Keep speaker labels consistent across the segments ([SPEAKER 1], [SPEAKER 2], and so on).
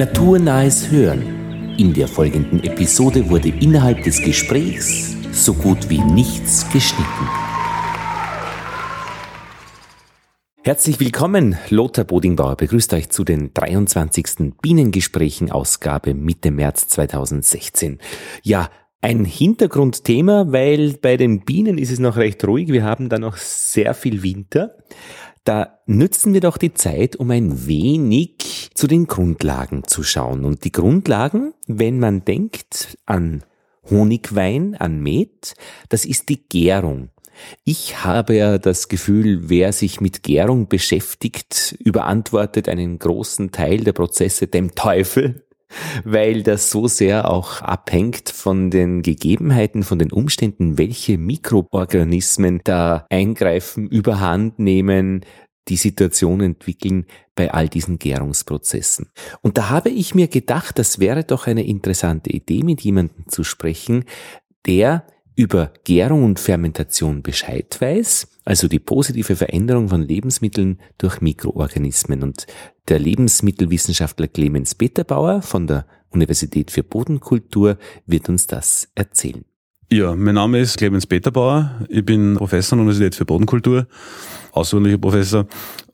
[SPEAKER 1] Naturnahes Hören. In der folgenden Episode wurde innerhalb des Gesprächs so gut wie nichts geschnitten. Herzlich willkommen, Lothar Bodingbauer begrüßt euch zu den 23. Bienengesprächen Ausgabe Mitte März 2016. Ja, ein Hintergrundthema, weil bei den Bienen ist es noch recht ruhig. Wir haben da noch sehr viel Winter. Da nützen wir doch die Zeit, um ein wenig zu den Grundlagen zu schauen. Und die Grundlagen, wenn man denkt an Honigwein, an Met, das ist die Gärung. Ich habe ja das Gefühl, wer sich mit Gärung beschäftigt, überantwortet einen großen Teil der Prozesse dem Teufel, weil das so sehr auch abhängt von den Gegebenheiten, von den Umständen, welche Mikroorganismen da eingreifen, überhand nehmen, die Situation entwickeln bei all diesen Gärungsprozessen. Und da habe ich mir gedacht, das wäre doch eine interessante Idee, mit jemandem zu sprechen, der über Gärung und Fermentation Bescheid weiß, also die positive Veränderung von Lebensmitteln durch Mikroorganismen. Und der Lebensmittelwissenschaftler Clemens Peterbauer von der Universität für Bodenkultur wird uns das erzählen.
[SPEAKER 2] Ja, mein Name ist Clemens Peterbauer. Ich bin Professor an der Universität für Bodenkultur, außerordentlicher Professor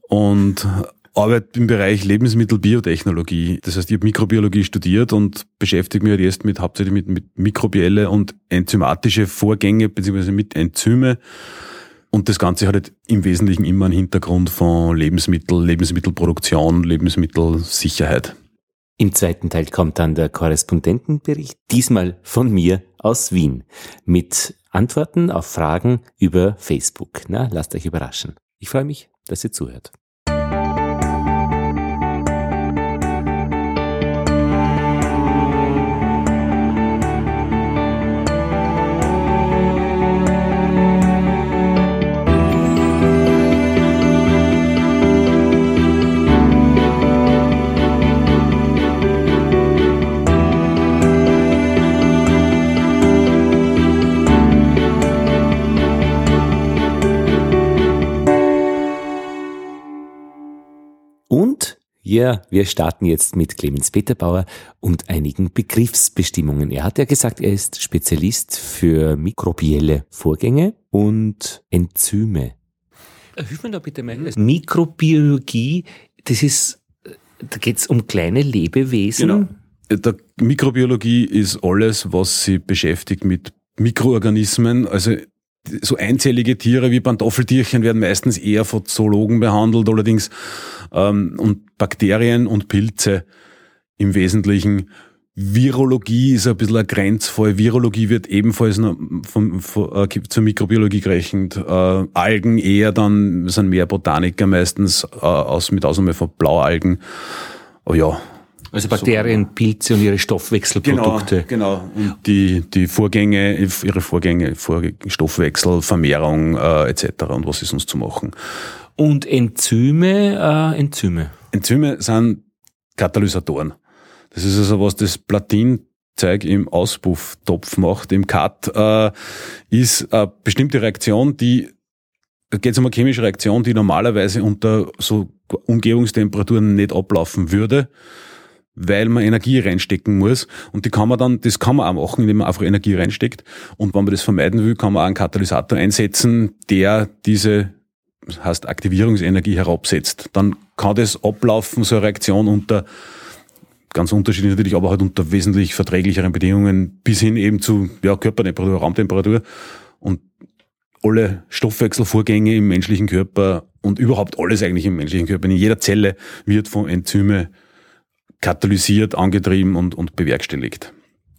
[SPEAKER 2] und arbeite im Bereich Lebensmittelbiotechnologie. Das heißt, ich habe Mikrobiologie studiert und beschäftige mich halt jetzt mit hauptsächlich mit, mit mikrobielle und enzymatische Vorgänge beziehungsweise mit Enzyme. Und das Ganze hat halt im Wesentlichen immer einen Hintergrund von Lebensmittel, Lebensmittelproduktion, Lebensmittelsicherheit.
[SPEAKER 1] Im zweiten Teil kommt dann der Korrespondentenbericht, diesmal von mir aus Wien, mit Antworten auf Fragen über Facebook. Na, lasst euch überraschen. Ich freue mich, dass ihr zuhört. Ja, wir starten jetzt mit Clemens Peterbauer und einigen Begriffsbestimmungen. Er hat ja gesagt, er ist Spezialist für mikrobielle Vorgänge und Enzyme. Hilf mir da bitte mal. Mikrobiologie, das ist, da geht es um kleine Lebewesen.
[SPEAKER 2] Genau. Der Mikrobiologie ist alles, was sie beschäftigt mit Mikroorganismen, also so einzellige Tiere wie Pantoffeltierchen werden meistens eher von Zoologen behandelt, allerdings ähm, und Bakterien und Pilze im Wesentlichen. Virologie ist ein bisschen ein Grenzfall. Virologie wird ebenfalls noch vom, vom, äh, zur Mikrobiologie gerechnet. Äh, Algen eher dann, sind mehr Botaniker meistens, äh, aus, mit Ausnahme von Blaualgen. Oh ja,
[SPEAKER 1] also Bakterien. Pilze und ihre Stoffwechselprodukte.
[SPEAKER 2] Genau, genau. Und die, die Vorgänge, ihre Vorgänge, Stoffwechsel, Vermehrung äh, etc. und was ist uns zu machen.
[SPEAKER 1] Und Enzyme, äh, Enzyme?
[SPEAKER 2] Enzyme sind Katalysatoren. Das ist also was das Platinzeug im Auspufftopf macht, im Cut, äh, ist eine bestimmte Reaktion, die geht es um eine chemische Reaktion, die normalerweise unter so Umgebungstemperaturen nicht ablaufen würde weil man Energie reinstecken muss. Und die kann man dann, das kann man auch machen, indem man einfach Energie reinsteckt. Und wenn man das vermeiden will, kann man auch einen Katalysator einsetzen, der diese, heißt Aktivierungsenergie herabsetzt. Dann kann das ablaufen, so eine Reaktion unter ganz unterschiedlich natürlich, aber halt unter wesentlich verträglicheren Bedingungen bis hin eben zu ja, Körpertemperatur, Raumtemperatur. Und alle Stoffwechselvorgänge im menschlichen Körper und überhaupt alles eigentlich im menschlichen Körper, in jeder Zelle wird von Enzyme katalysiert, angetrieben und, und bewerkstelligt.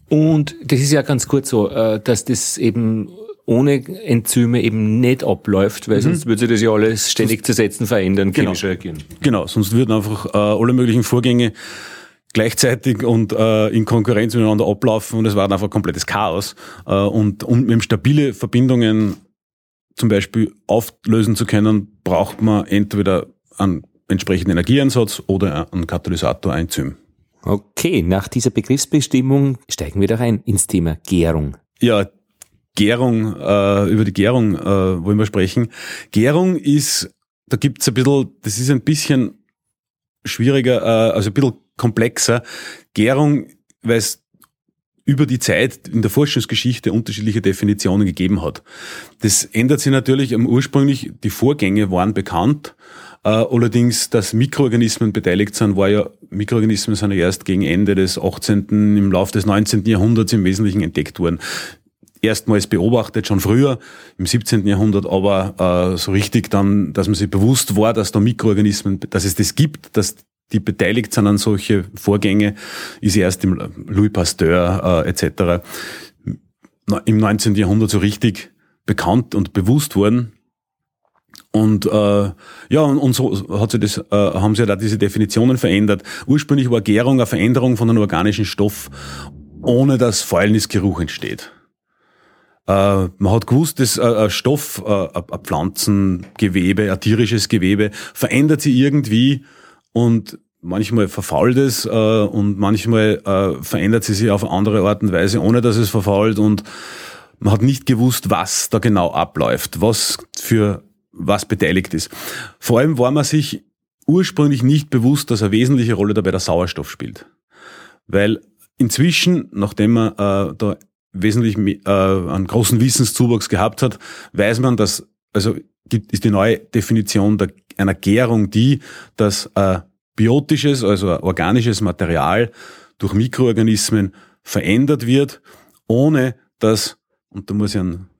[SPEAKER 1] Und das ist ja ganz kurz so, äh, dass das eben ohne Enzyme eben nicht abläuft, weil mhm. sonst würde sich das ja alles ständig zersetzen, verändern,
[SPEAKER 2] genau. chemisch reagieren. Genau, sonst würden einfach äh, alle möglichen Vorgänge gleichzeitig und äh, in Konkurrenz miteinander ablaufen und es war einfach komplettes Chaos. Äh, und um eben stabile Verbindungen zum Beispiel auflösen zu können, braucht man entweder einen entsprechenden Energieeinsatz oder ein Katalysator-Enzym.
[SPEAKER 1] Okay, nach dieser Begriffsbestimmung steigen wir doch ein ins Thema Gärung.
[SPEAKER 2] Ja, Gärung, äh, über die Gärung äh, wollen wir sprechen. Gärung ist, da gibt's ein bisschen, das ist ein bisschen schwieriger, äh, also ein bisschen komplexer. Gärung, weil es über die Zeit in der Forschungsgeschichte unterschiedliche Definitionen gegeben hat. Das ändert sich natürlich ursprünglich, die Vorgänge waren bekannt, äh, allerdings, dass Mikroorganismen beteiligt sind, war ja, Mikroorganismen sind ja erst gegen Ende des 18., im Laufe des 19. Jahrhunderts im Wesentlichen entdeckt worden erstmals beobachtet, schon früher, im 17. Jahrhundert, aber äh, so richtig dann, dass man sich bewusst war, dass da Mikroorganismen, dass es das gibt, dass die beteiligt sind an solche Vorgänge, ist erst im Louis Pasteur äh, etc. im 19. Jahrhundert so richtig bekannt und bewusst worden. Und äh, ja, und, und so hat sich das, äh, haben sich ja da diese Definitionen verändert. Ursprünglich war Gärung eine Veränderung von einem organischen Stoff, ohne dass Fäulnisgeruch entsteht. Äh, man hat gewusst, dass äh, ein Stoff, äh, ein Pflanzengewebe, ein tierisches Gewebe verändert sich irgendwie und manchmal verfault es äh, und manchmal äh, verändert sie sich auf andere Art und Weise, ohne dass es verfault und man hat nicht gewusst, was da genau abläuft, was für was beteiligt ist. Vor allem war man sich ursprünglich nicht bewusst, dass eine wesentliche Rolle dabei der Sauerstoff spielt. Weil inzwischen, nachdem man äh, da wesentlich äh, einen großen Wissenszuwachs gehabt hat, weiß man, dass, also gibt, ist die neue Definition der, einer Gärung die, dass äh, biotisches, also organisches Material durch Mikroorganismen verändert wird, ohne dass, und da muss ich einen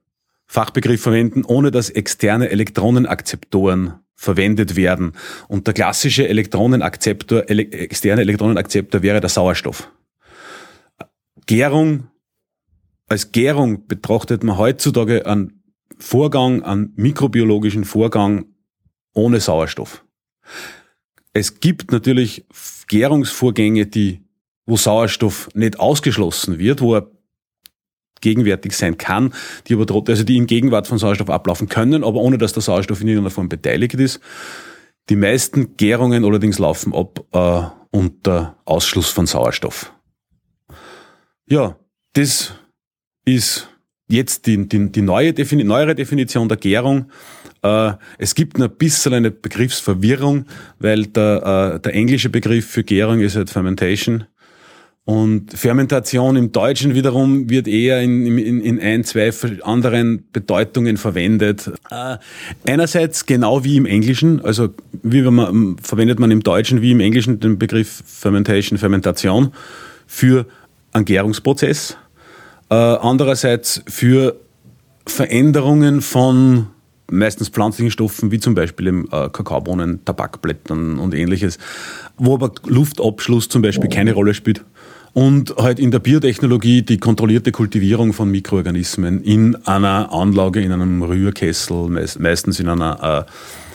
[SPEAKER 2] Fachbegriff verwenden, ohne dass externe Elektronenakzeptoren verwendet werden. Und der klassische Elektronenakzeptor, ele externe Elektronenakzeptor wäre der Sauerstoff. Gärung als Gärung betrachtet man heutzutage einen Vorgang, einen mikrobiologischen Vorgang ohne Sauerstoff. Es gibt natürlich Gärungsvorgänge, die, wo Sauerstoff nicht ausgeschlossen wird, wo er gegenwärtig sein kann, die aber trotzdem, also die in Gegenwart von Sauerstoff ablaufen können, aber ohne dass der Sauerstoff in irgendeiner Form beteiligt ist. Die meisten Gärungen allerdings laufen ab äh, unter Ausschluss von Sauerstoff. Ja, das ist jetzt die, die, die neue Defini neuere Definition der Gärung. Äh, es gibt ein bisschen eine Begriffsverwirrung, weil der, äh, der englische Begriff für Gärung ist halt Fermentation. Und Fermentation im Deutschen wiederum wird eher in, in, in ein, zwei anderen Bedeutungen verwendet. Äh, einerseits genau wie im Englischen, also wie man, verwendet man im Deutschen wie im Englischen den Begriff Fermentation, Fermentation für einen Gärungsprozess äh, andererseits für Veränderungen von meistens pflanzlichen Stoffen, wie zum Beispiel im äh, Kakaobohnen, Tabakblättern und ähnliches, wo aber Luftabschluss zum Beispiel keine Rolle spielt. Und halt in der Biotechnologie die kontrollierte Kultivierung von Mikroorganismen in einer Anlage, in einem Rührkessel, meistens in einer,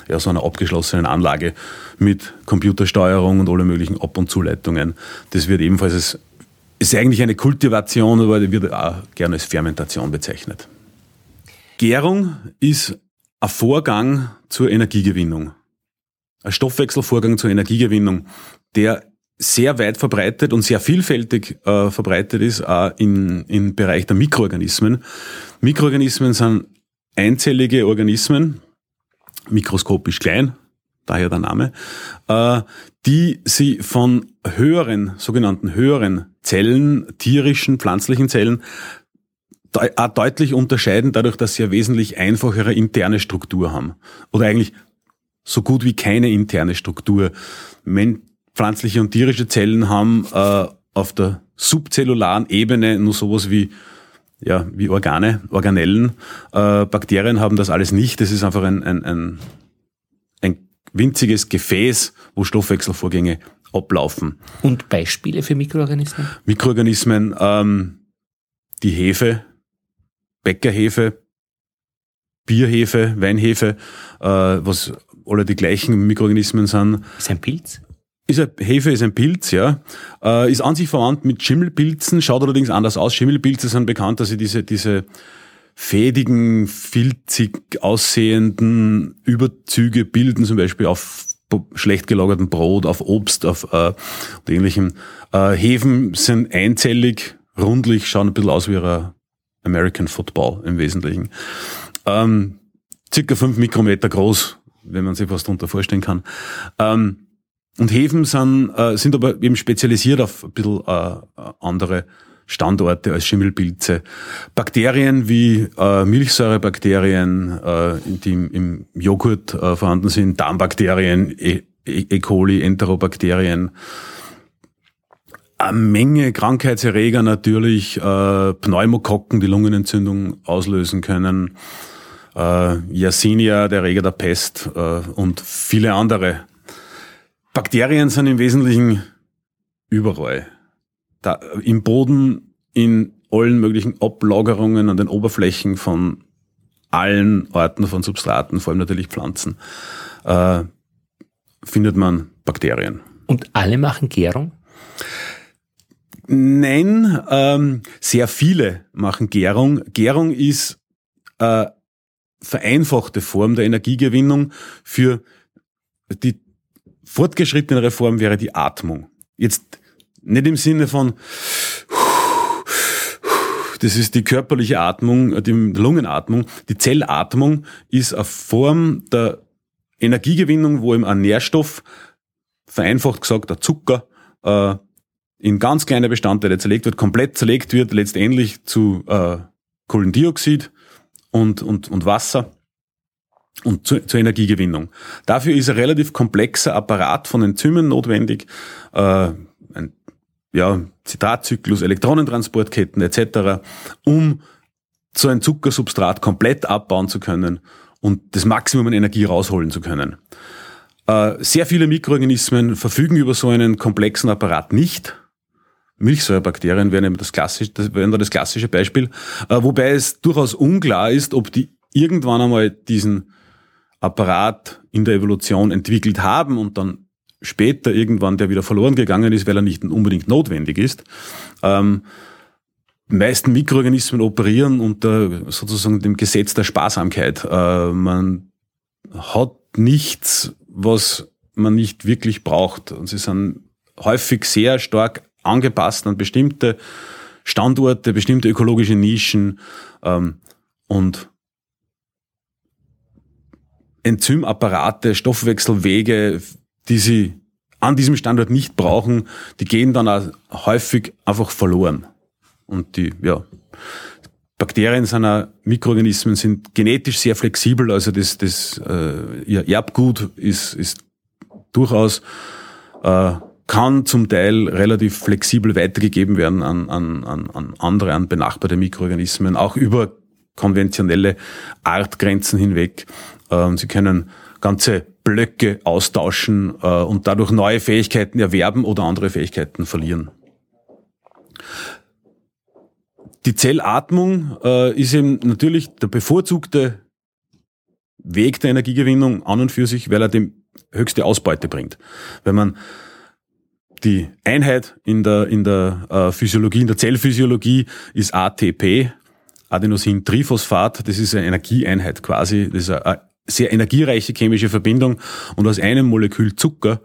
[SPEAKER 2] äh, ja, so einer abgeschlossenen Anlage mit Computersteuerung und alle möglichen Ab- und Zuleitungen. Das wird ebenfalls als ist eigentlich eine Kultivation, aber die wird auch gerne als Fermentation bezeichnet. Gärung ist ein Vorgang zur Energiegewinnung. Ein Stoffwechselvorgang zur Energiegewinnung, der sehr weit verbreitet und sehr vielfältig äh, verbreitet ist, auch im, im Bereich der Mikroorganismen. Mikroorganismen sind einzellige Organismen, mikroskopisch klein, daher der Name, äh, die sie von höheren, sogenannten höheren Zellen, tierischen, pflanzlichen Zellen, auch deutlich unterscheiden, dadurch, dass sie eine wesentlich einfachere interne Struktur haben. Oder eigentlich so gut wie keine interne Struktur. Men pflanzliche und tierische Zellen haben äh, auf der subzellularen Ebene nur sowas wie ja, wie Organe, Organellen. Äh, Bakterien haben das alles nicht. Das ist einfach ein, ein, ein, ein winziges Gefäß, wo Stoffwechselvorgänge ablaufen.
[SPEAKER 1] Und Beispiele für Mikroorganismen?
[SPEAKER 2] Mikroorganismen, ähm, die Hefe, Bäckerhefe, Bierhefe, Weinhefe, äh, was alle die gleichen Mikroorganismen sind.
[SPEAKER 1] Ist ein Pilz?
[SPEAKER 2] Ist ein, Hefe ist ein Pilz, ja. Äh, ist an sich verwandt mit Schimmelpilzen, schaut allerdings anders aus. Schimmelpilze sind bekannt, dass sie diese, diese fädigen, filzig aussehenden Überzüge bilden, zum Beispiel auf schlecht gelagertem Brot, auf Obst, auf äh, und ähnlichem. Äh, Hefen sind einzellig, rundlich, schauen ein bisschen aus wie ein American Football im Wesentlichen. Ähm, circa fünf Mikrometer groß, wenn man sich was darunter vorstellen kann. Ähm, Und Hefen sind, äh, sind aber eben spezialisiert auf ein bisschen äh, andere Standorte als Schimmelpilze. Bakterien wie äh, Milchsäurebakterien, äh, die im, im Joghurt äh, vorhanden sind, Darmbakterien, e, e, e. coli, Enterobakterien, eine Menge Krankheitserreger natürlich, äh, Pneumokokken, die Lungenentzündung auslösen können, äh, Yersinia, der Erreger der Pest äh, und viele andere. Bakterien sind im Wesentlichen überall da, im Boden, in allen möglichen Ablagerungen an den Oberflächen von allen Orten von Substraten, vor allem natürlich Pflanzen, äh, findet man Bakterien.
[SPEAKER 1] Und alle machen Gärung?
[SPEAKER 2] Nein, ähm, sehr viele machen Gärung. Gärung ist äh, vereinfachte Form der Energiegewinnung. Für die fortgeschrittene Form wäre die Atmung. Jetzt nicht im Sinne von, das ist die körperliche Atmung, die Lungenatmung. Die Zellatmung ist eine Form der Energiegewinnung, wo eben ein Nährstoff, vereinfacht gesagt, der Zucker, äh, in ganz kleine Bestandteile zerlegt wird, komplett zerlegt wird, letztendlich zu äh, Kohlendioxid und, und, und Wasser und zu, zur Energiegewinnung. Dafür ist ein relativ komplexer Apparat von Enzymen notwendig, äh, ja, Zitratzyklus, Elektronentransportketten etc., um so ein Zuckersubstrat komplett abbauen zu können und das Maximum an Energie rausholen zu können. Äh, sehr viele Mikroorganismen verfügen über so einen komplexen Apparat nicht. Milchsäurebakterien wären eben das klassische, das wären da das klassische Beispiel, äh, wobei es durchaus unklar ist, ob die irgendwann einmal diesen Apparat in der Evolution entwickelt haben und dann später irgendwann der wieder verloren gegangen ist, weil er nicht unbedingt notwendig ist. Ähm, die meisten Mikroorganismen operieren unter sozusagen dem Gesetz der Sparsamkeit. Äh, man hat nichts, was man nicht wirklich braucht. Und sie sind häufig sehr stark angepasst an bestimmte Standorte, bestimmte ökologische Nischen ähm, und Enzymapparate, Stoffwechselwege, die sie an diesem Standort nicht brauchen, die gehen dann auch häufig einfach verloren. Und die, ja, Bakterien sind auch, Mikroorganismen sind genetisch sehr flexibel, also das, das äh, ihr Erbgut ist, ist durchaus äh, kann zum Teil relativ flexibel weitergegeben werden an, an, an, an andere, an benachbarte Mikroorganismen, auch über konventionelle Artgrenzen hinweg. Ähm, sie können ganze Blöcke austauschen äh, und dadurch neue Fähigkeiten erwerben oder andere Fähigkeiten verlieren. Die Zellatmung äh, ist eben natürlich der bevorzugte Weg der Energiegewinnung an und für sich, weil er die höchste Ausbeute bringt. Wenn man die Einheit in der, in der äh, Physiologie, in der Zellphysiologie ist ATP, Adenosin-Triphosphat, das ist eine Energieeinheit quasi, das ist eine sehr energiereiche chemische Verbindung und aus einem Molekül Zucker,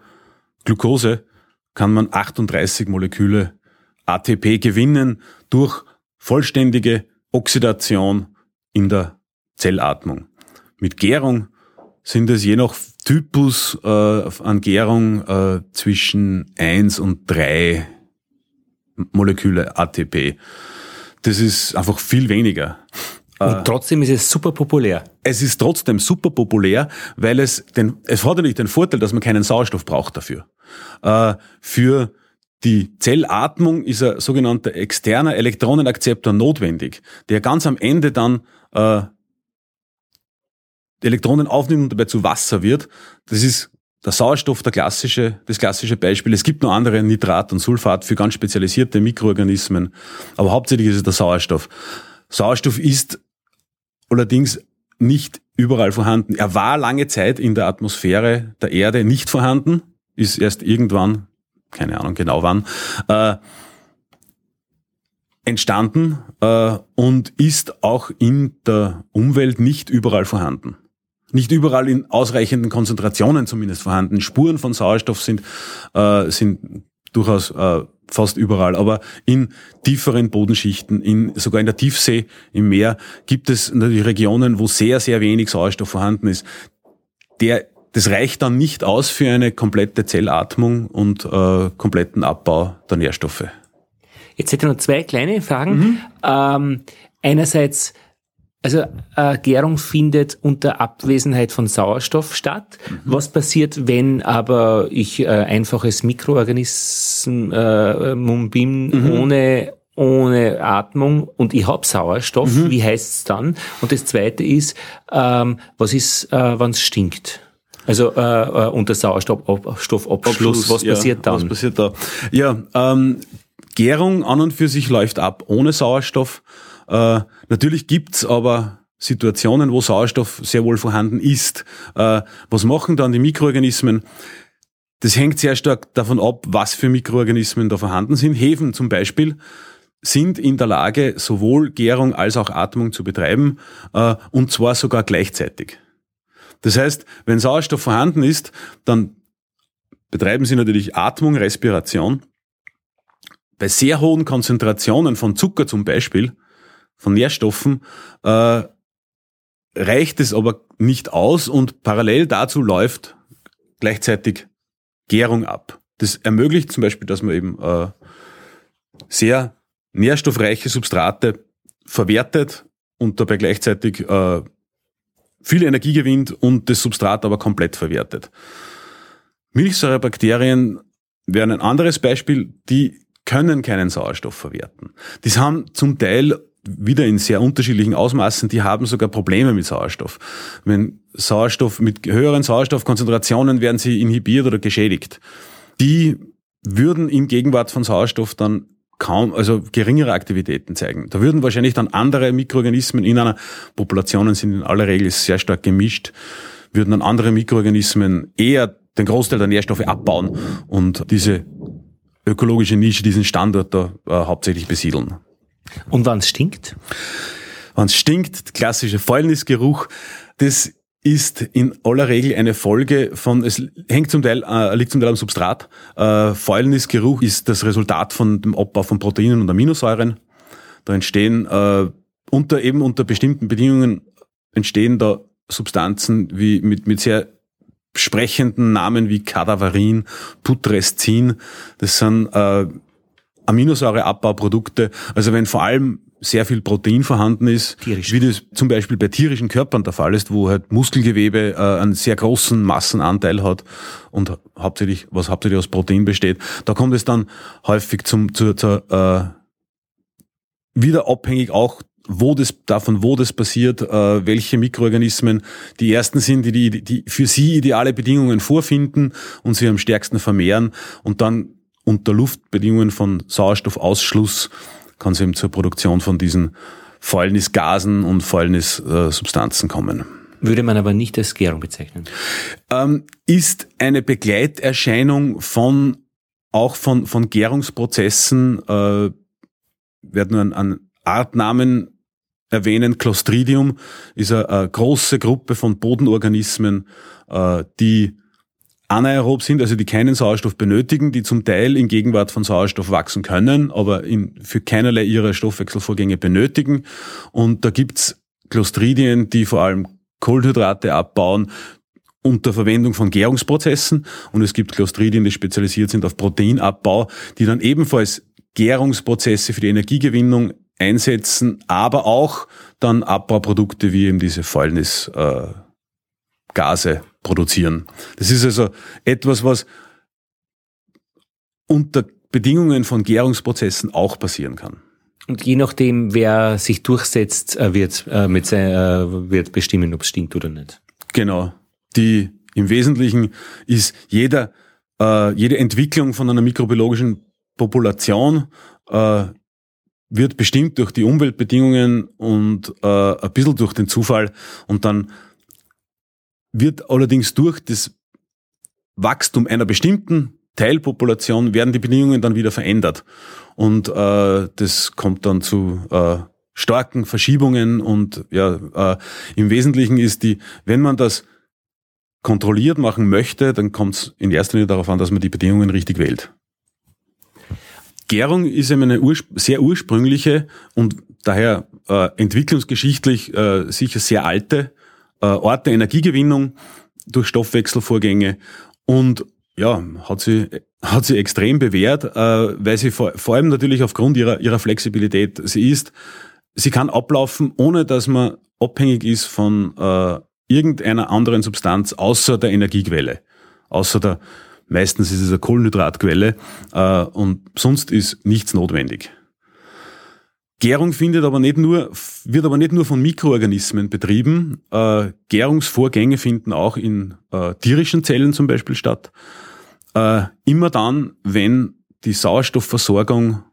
[SPEAKER 2] Glucose, kann man 38 Moleküle ATP gewinnen durch vollständige Oxidation in der Zellatmung. Mit Gärung sind es je nach Typus äh, an Gärung äh, zwischen 1 und 3 Moleküle ATP. Das ist einfach viel weniger.
[SPEAKER 1] Und äh, trotzdem ist es super populär.
[SPEAKER 2] Es ist trotzdem super populär, weil es den, es hat natürlich den Vorteil, dass man keinen Sauerstoff braucht dafür. Äh, für die Zellatmung ist ein sogenannter externer Elektronenakzeptor notwendig, der ganz am Ende dann äh, Elektronen aufnimmt und dabei zu Wasser wird. Das ist der Sauerstoff, der klassische, das klassische Beispiel. Es gibt noch andere Nitrat und Sulfat für ganz spezialisierte Mikroorganismen, aber hauptsächlich ist es der Sauerstoff. Sauerstoff ist allerdings nicht überall vorhanden. Er war lange Zeit in der Atmosphäre der Erde nicht vorhanden, ist erst irgendwann, keine Ahnung genau wann, äh, entstanden äh, und ist auch in der Umwelt nicht überall vorhanden. Nicht überall in ausreichenden Konzentrationen zumindest vorhanden. Spuren von Sauerstoff sind, äh, sind durchaus äh, fast überall, aber in tieferen Bodenschichten, in, sogar in der Tiefsee, im Meer, gibt es natürlich Regionen, wo sehr, sehr wenig Sauerstoff vorhanden ist. Der das reicht dann nicht aus für eine komplette Zellatmung und äh, kompletten Abbau der Nährstoffe.
[SPEAKER 1] Jetzt hätte ich noch zwei kleine Fragen. Mhm. Ähm, einerseits, also äh, Gärung findet unter Abwesenheit von Sauerstoff statt. Mhm. Was passiert, wenn aber ich äh, einfaches Mikroorganismus äh, bin mhm. ohne ohne Atmung und ich hab Sauerstoff, mhm. wie heißt's dann? Und das zweite ist, ähm, was ist, äh, wenn es stinkt? Also äh, äh, unter Sauerstoffabschluss, was
[SPEAKER 2] ja,
[SPEAKER 1] passiert dann?
[SPEAKER 2] Was passiert da? Ja, ähm, Gärung an und für sich läuft ab ohne Sauerstoff. Äh, natürlich gibt's aber Situationen, wo Sauerstoff sehr wohl vorhanden ist. Äh, was machen dann die Mikroorganismen? Das hängt sehr stark davon ab, was für Mikroorganismen da vorhanden sind. Hefen zum Beispiel sind in der Lage, sowohl Gärung als auch Atmung zu betreiben, äh, und zwar sogar gleichzeitig. Das heißt, wenn Sauerstoff vorhanden ist, dann betreiben sie natürlich Atmung, Respiration. Bei sehr hohen Konzentrationen von Zucker zum Beispiel, von Nährstoffen, äh, reicht es aber nicht aus und parallel dazu läuft gleichzeitig Gärung ab. Das ermöglicht zum Beispiel, dass man eben äh, sehr nährstoffreiche Substrate verwertet und dabei gleichzeitig äh, viel Energie gewinnt und das Substrat aber komplett verwertet. Milchsäurebakterien wären ein anderes Beispiel, die können keinen Sauerstoff verwerten. Die haben zum Teil wieder in sehr unterschiedlichen Ausmaßen, die haben sogar Probleme mit Sauerstoff. Wenn Sauerstoff mit höheren Sauerstoffkonzentrationen werden sie inhibiert oder geschädigt. Die würden in Gegenwart von Sauerstoff dann kaum, also geringere Aktivitäten zeigen. Da würden wahrscheinlich dann andere Mikroorganismen in einer Populationen sind in aller Regel sehr stark gemischt, würden dann andere Mikroorganismen eher den Großteil der Nährstoffe abbauen und diese ökologische Nische, diesen Standort da äh, hauptsächlich besiedeln.
[SPEAKER 1] Und wann es stinkt?
[SPEAKER 2] Wann es stinkt, klassischer Fäulnisgeruch, das ist in aller Regel eine Folge von, es hängt zum Teil, äh, liegt zum Teil am Substrat. Äh, Fäulnisgeruch ist das Resultat von dem Abbau von Proteinen und Aminosäuren. Da entstehen äh, unter eben unter bestimmten Bedingungen entstehen da Substanzen wie mit, mit sehr sprechenden Namen wie Cadaverin, Putrescin. Das sind äh, Aminosäureabbauprodukte. Also wenn vor allem sehr viel Protein vorhanden ist, Tierisch. wie das zum Beispiel bei tierischen Körpern der Fall ist, wo halt Muskelgewebe äh, einen sehr großen Massenanteil hat und hauptsächlich, was hauptsächlich aus Protein besteht, da kommt es dann häufig zum, zur, zur äh, wieder abhängig auch wo das, davon, wo das passiert, äh, welche Mikroorganismen die ersten sind, die, die, die für sie ideale Bedingungen vorfinden und sie am stärksten vermehren und dann unter Luftbedingungen von Sauerstoffausschluss kann es eben zur Produktion von diesen Fäulnisgasen und Fäulnissubstanzen kommen.
[SPEAKER 1] Würde man aber nicht als Gärung bezeichnen.
[SPEAKER 2] Ähm, ist eine Begleiterscheinung von auch von, von Gärungsprozessen, äh, werden nur an, an Artnamen erwähnen. Clostridium ist eine, eine große Gruppe von Bodenorganismen, äh, die anaerob sind, also die keinen Sauerstoff benötigen, die zum Teil in Gegenwart von Sauerstoff wachsen können, aber in, für keinerlei ihrer Stoffwechselvorgänge benötigen. Und da gibt's Clostridien, die vor allem Kohlenhydrate abbauen unter Verwendung von Gärungsprozessen. Und es gibt Clostridien, die spezialisiert sind auf Proteinabbau, die dann ebenfalls Gärungsprozesse für die Energiegewinnung einsetzen, aber auch dann Abbauprodukte wie eben diese Fäulnisgase äh, produzieren. Das ist also etwas, was unter Bedingungen von Gärungsprozessen auch passieren kann.
[SPEAKER 1] Und je nachdem, wer sich durchsetzt, äh, wird, äh, mit sein, äh, wird bestimmen, ob es stinkt oder nicht.
[SPEAKER 2] Genau. Die im Wesentlichen ist jeder, jede Entwicklung von einer mikrobiologischen Population wird bestimmt durch die Umweltbedingungen und ein bisschen durch den Zufall und dann wird allerdings durch das Wachstum einer bestimmten Teilpopulation werden die Bedingungen dann wieder verändert. Und äh, das kommt dann zu äh, starken Verschiebungen und ja, äh, im Wesentlichen ist die, wenn man das kontrolliert machen möchte, dann kommt es in erster Linie darauf an, dass man die Bedingungen richtig wählt. Gärung ist eben eine urspr sehr ursprüngliche und daher äh, entwicklungsgeschichtlich äh, sicher sehr alte äh, Ort der Energiegewinnung, durch Stoffwechselvorgänge. Und ja, hat sie, hat sie extrem bewährt, äh, weil sie vor, vor allem natürlich aufgrund ihrer, ihrer Flexibilität, sie ist, sie kann ablaufen, ohne dass man abhängig ist von äh, irgendeiner anderen Substanz außer der Energiequelle, außer der, meistens ist es eine Kohlenhydratquelle äh, und sonst ist nichts notwendig. Gärung findet aber nicht nur, wird aber nicht nur von Mikroorganismen betrieben. Äh, Gärungsvorgänge finden auch in äh, tierischen Zellen zum Beispiel statt. Äh, immer dann, wenn die Sauerstoffversorgung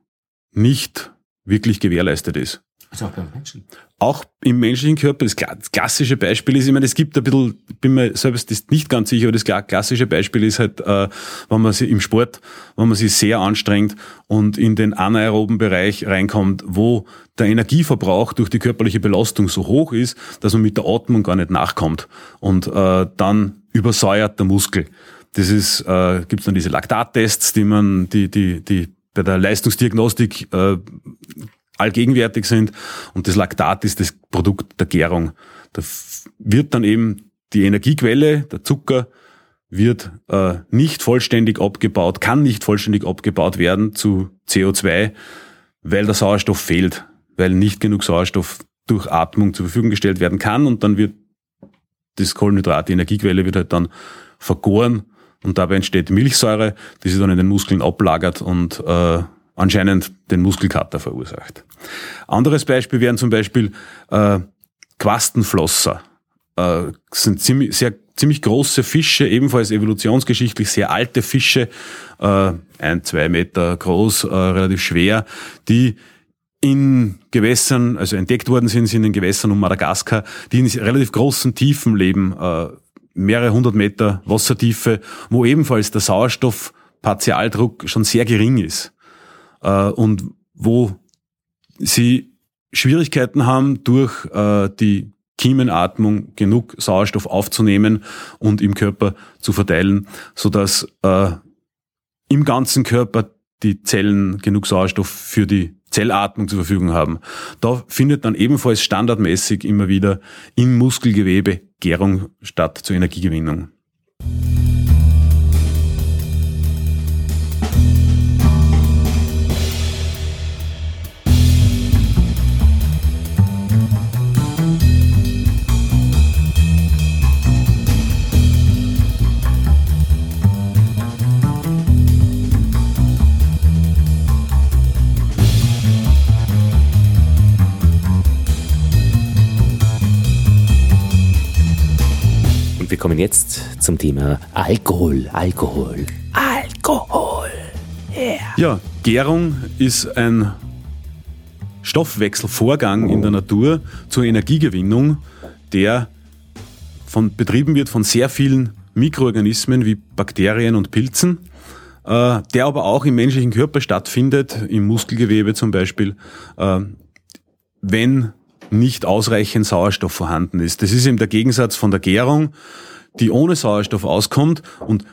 [SPEAKER 2] nicht wirklich gewährleistet ist. Also auch beim Menschen? Auch im menschlichen Körper. Das klassische Beispiel ist, ich meine, es gibt ein bisschen, bin mir selbst nicht ganz sicher, aber das klassische Beispiel ist halt, äh, wenn man sich im Sport, wenn man sich sehr anstrengt und in den anaeroben Bereich reinkommt, wo der Energieverbrauch durch die körperliche Belastung so hoch ist, dass man mit der Atmung gar nicht nachkommt und äh, dann übersäuert der Muskel. Das ist, äh, gibt dann diese Laktattests, die man, die, die, die bei der Leistungsdiagnostik äh, allgegenwärtig sind. Und das Laktat ist das Produkt der Gärung. Da wird dann eben die Energiequelle, der Zucker, wird äh, nicht vollständig abgebaut, kann nicht vollständig abgebaut werden zu CO2, weil der Sauerstoff fehlt, weil nicht genug Sauerstoff durch Atmung zur Verfügung gestellt werden kann und dann wird das Kohlenhydrat, die Energiequelle wird halt dann vergoren und dabei entsteht Milchsäure, die sich dann in den Muskeln ablagert und äh, anscheinend den Muskelkater verursacht. Anderes Beispiel wären zum Beispiel äh, Quastenflosser. Äh, sind ziemlich, sehr, ziemlich große Fische, ebenfalls evolutionsgeschichtlich sehr alte Fische, äh, ein, zwei Meter groß, äh, relativ schwer, die in Gewässern, also entdeckt worden sind, sind in Gewässern um Madagaskar, die in relativ großen Tiefen leben, äh, mehrere hundert Meter Wassertiefe, wo ebenfalls der Sauerstoffpartialdruck schon sehr gering ist äh, und wo sie Schwierigkeiten haben, durch äh, die Kiemenatmung genug Sauerstoff aufzunehmen und im Körper zu verteilen, so dass äh, im ganzen Körper die Zellen genug Sauerstoff für die Zellatmung zur Verfügung haben. Da findet dann ebenfalls standardmäßig immer wieder im Muskelgewebe Gärung statt zur Energiegewinnung.
[SPEAKER 1] Wir kommen jetzt zum Thema Alkohol. Alkohol. Alkohol.
[SPEAKER 2] Yeah. Ja, Gärung ist ein Stoffwechselvorgang in der Natur zur Energiegewinnung, der von, betrieben wird von sehr vielen Mikroorganismen wie Bakterien und Pilzen, äh, der aber auch im menschlichen Körper stattfindet, im Muskelgewebe zum Beispiel, äh, wenn nicht ausreichend Sauerstoff vorhanden ist. Das ist eben der Gegensatz von der Gärung, die ohne Sauerstoff auskommt und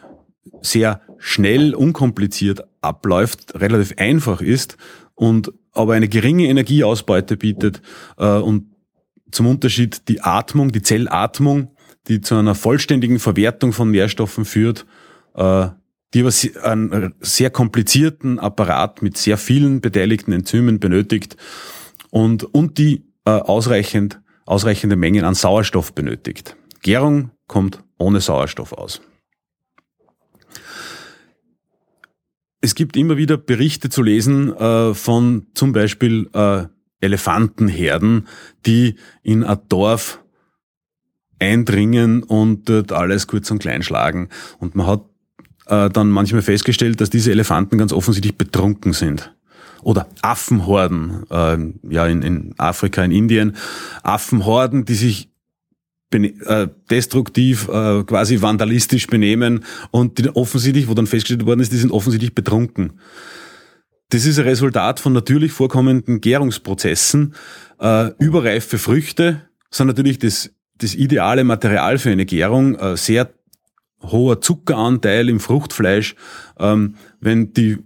[SPEAKER 2] sehr schnell, unkompliziert abläuft, relativ einfach ist und aber eine geringe Energieausbeute bietet äh, und zum Unterschied die Atmung, die Zellatmung, die zu einer vollständigen Verwertung von Nährstoffen führt, äh, die aber einen sehr komplizierten Apparat mit sehr vielen beteiligten Enzymen benötigt und, und die äh, ausreichend, ausreichende Mengen an Sauerstoff benötigt. Gärung kommt ohne Sauerstoff aus. Es gibt immer wieder Berichte zu lesen äh, von zum Beispiel äh, Elefantenherden, die in ein Dorf eindringen und dort alles kurz und klein schlagen. Und man hat äh, dann manchmal festgestellt, dass diese Elefanten ganz offensichtlich betrunken sind oder Affenhorden, äh, ja in, in Afrika, in Indien, Affenhorden, die sich äh, destruktiv, äh, quasi vandalistisch benehmen und die offensichtlich, wo dann festgestellt worden ist, die sind offensichtlich betrunken. Das ist ein Resultat von natürlich vorkommenden Gärungsprozessen. Äh, überreife Früchte sind natürlich das, das ideale Material für eine Gärung. Äh, sehr hoher Zuckeranteil im Fruchtfleisch. Ähm, wenn die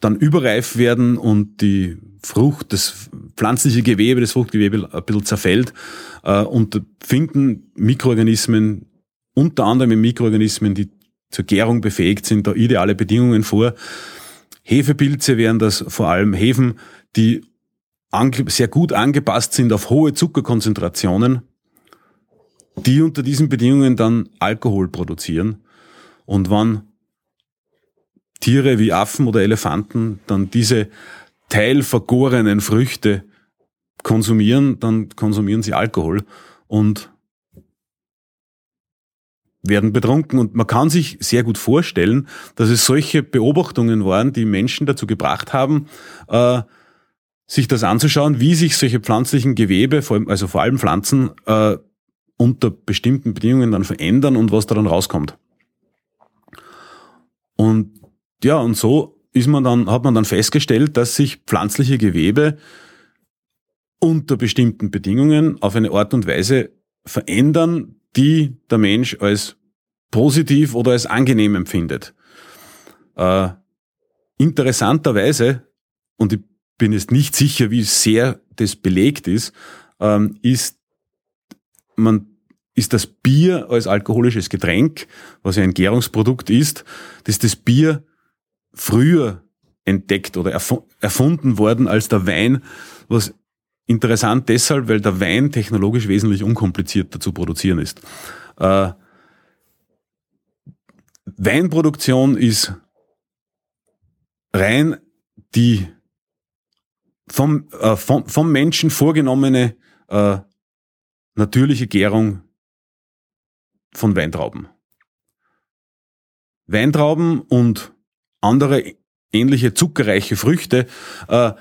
[SPEAKER 2] dann überreif werden und die Frucht, das pflanzliche Gewebe, das Fruchtgewebe ein bisschen zerfällt äh, und finden Mikroorganismen unter anderem Mikroorganismen, die zur Gärung befähigt sind, da ideale Bedingungen vor. Hefepilze wären das vor allem Hefen, die sehr gut angepasst sind auf hohe Zuckerkonzentrationen, die unter diesen Bedingungen dann Alkohol produzieren. Und wann Tiere wie Affen oder Elefanten dann diese teilvergorenen Früchte konsumieren, dann konsumieren sie Alkohol und werden betrunken. Und man kann sich sehr gut vorstellen, dass es solche Beobachtungen waren, die Menschen dazu gebracht haben, äh, sich das anzuschauen, wie sich solche pflanzlichen Gewebe, vor allem, also vor allem Pflanzen, äh, unter bestimmten Bedingungen dann verändern und was da dann rauskommt. Und ja, und so ist man dann, hat man dann festgestellt, dass sich pflanzliche Gewebe unter bestimmten Bedingungen auf eine Art und Weise verändern, die der Mensch als positiv oder als angenehm empfindet. Äh, interessanterweise, und ich bin jetzt nicht sicher, wie sehr das belegt ist, ähm, ist man ist das Bier als alkoholisches Getränk, was ja ein Gärungsprodukt ist, dass das Bier früher entdeckt oder erfunden worden als der Wein, was interessant deshalb, weil der Wein technologisch wesentlich unkomplizierter zu produzieren ist. Äh, Weinproduktion ist rein die vom, äh, vom, vom Menschen vorgenommene äh, natürliche Gärung von Weintrauben. Weintrauben und andere ähnliche zuckerreiche Früchte äh,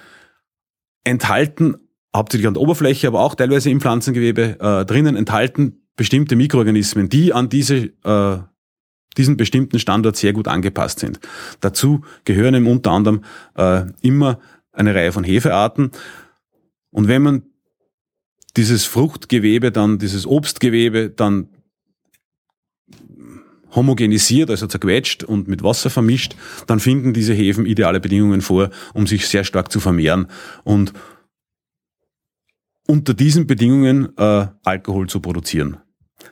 [SPEAKER 2] enthalten hauptsächlich an der Oberfläche, aber auch teilweise im Pflanzengewebe äh, drinnen enthalten bestimmte Mikroorganismen, die an diese äh, diesen bestimmten Standort sehr gut angepasst sind. Dazu gehören eben unter anderem äh, immer eine Reihe von Hefearten. Und wenn man dieses Fruchtgewebe dann, dieses Obstgewebe dann homogenisiert, also zerquetscht und mit Wasser vermischt, dann finden diese Hefen ideale Bedingungen vor, um sich sehr stark zu vermehren und unter diesen Bedingungen äh, Alkohol zu produzieren.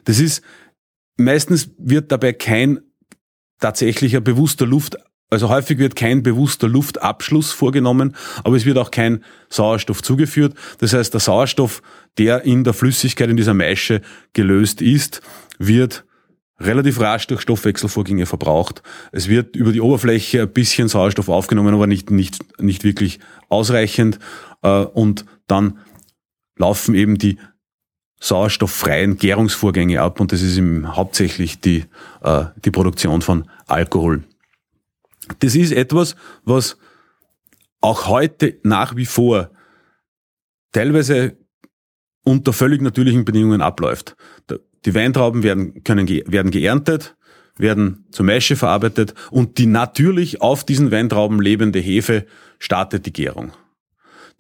[SPEAKER 2] Das ist meistens wird dabei kein tatsächlicher bewusster Luft, also häufig wird kein bewusster Luftabschluss vorgenommen, aber es wird auch kein Sauerstoff zugeführt. Das heißt, der Sauerstoff, der in der Flüssigkeit in dieser Maische gelöst ist, wird relativ rasch durch Stoffwechselvorgänge verbraucht. Es wird über die Oberfläche ein bisschen Sauerstoff aufgenommen, aber nicht, nicht, nicht wirklich ausreichend. Äh, und dann laufen eben die sauerstofffreien Gärungsvorgänge ab und das ist eben hauptsächlich die, äh, die Produktion von Alkohol. Das ist etwas, was auch heute nach wie vor teilweise unter völlig natürlichen Bedingungen abläuft. Die Weintrauben werden, können, werden geerntet, werden zur Maische verarbeitet und die natürlich auf diesen Weintrauben lebende Hefe startet die Gärung.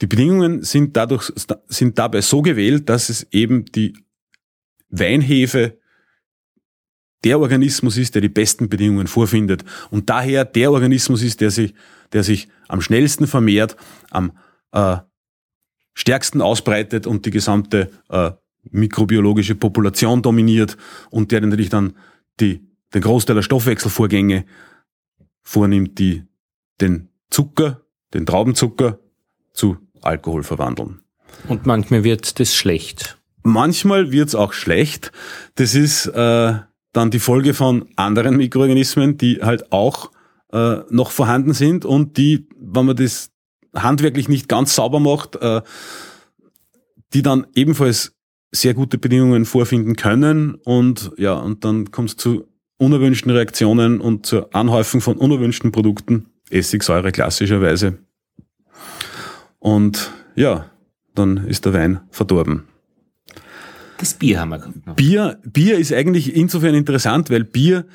[SPEAKER 2] Die Bedingungen sind dadurch, sind dabei so gewählt, dass es eben die Weinhefe der Organismus ist, der die besten Bedingungen vorfindet und daher der Organismus ist, der sich, der sich am schnellsten vermehrt, am äh, stärksten ausbreitet und die gesamte äh, mikrobiologische Population dominiert und der natürlich dann die, den Großteil der Stoffwechselvorgänge vornimmt, die den Zucker, den Traubenzucker zu Alkohol verwandeln.
[SPEAKER 1] Und manchmal wird das schlecht.
[SPEAKER 2] Manchmal wird es auch schlecht. Das ist äh, dann die Folge von anderen Mikroorganismen, die halt auch äh, noch vorhanden sind und die, wenn man das handwerklich nicht ganz sauber macht, äh, die dann ebenfalls sehr gute Bedingungen vorfinden können und ja, und dann kommt es zu unerwünschten Reaktionen und zur Anhäufung von unerwünschten Produkten, Essigsäure klassischerweise. Und ja, dann ist der Wein verdorben.
[SPEAKER 1] Das Bier haben wir
[SPEAKER 2] noch. Bier, Bier ist eigentlich insofern interessant, weil Bier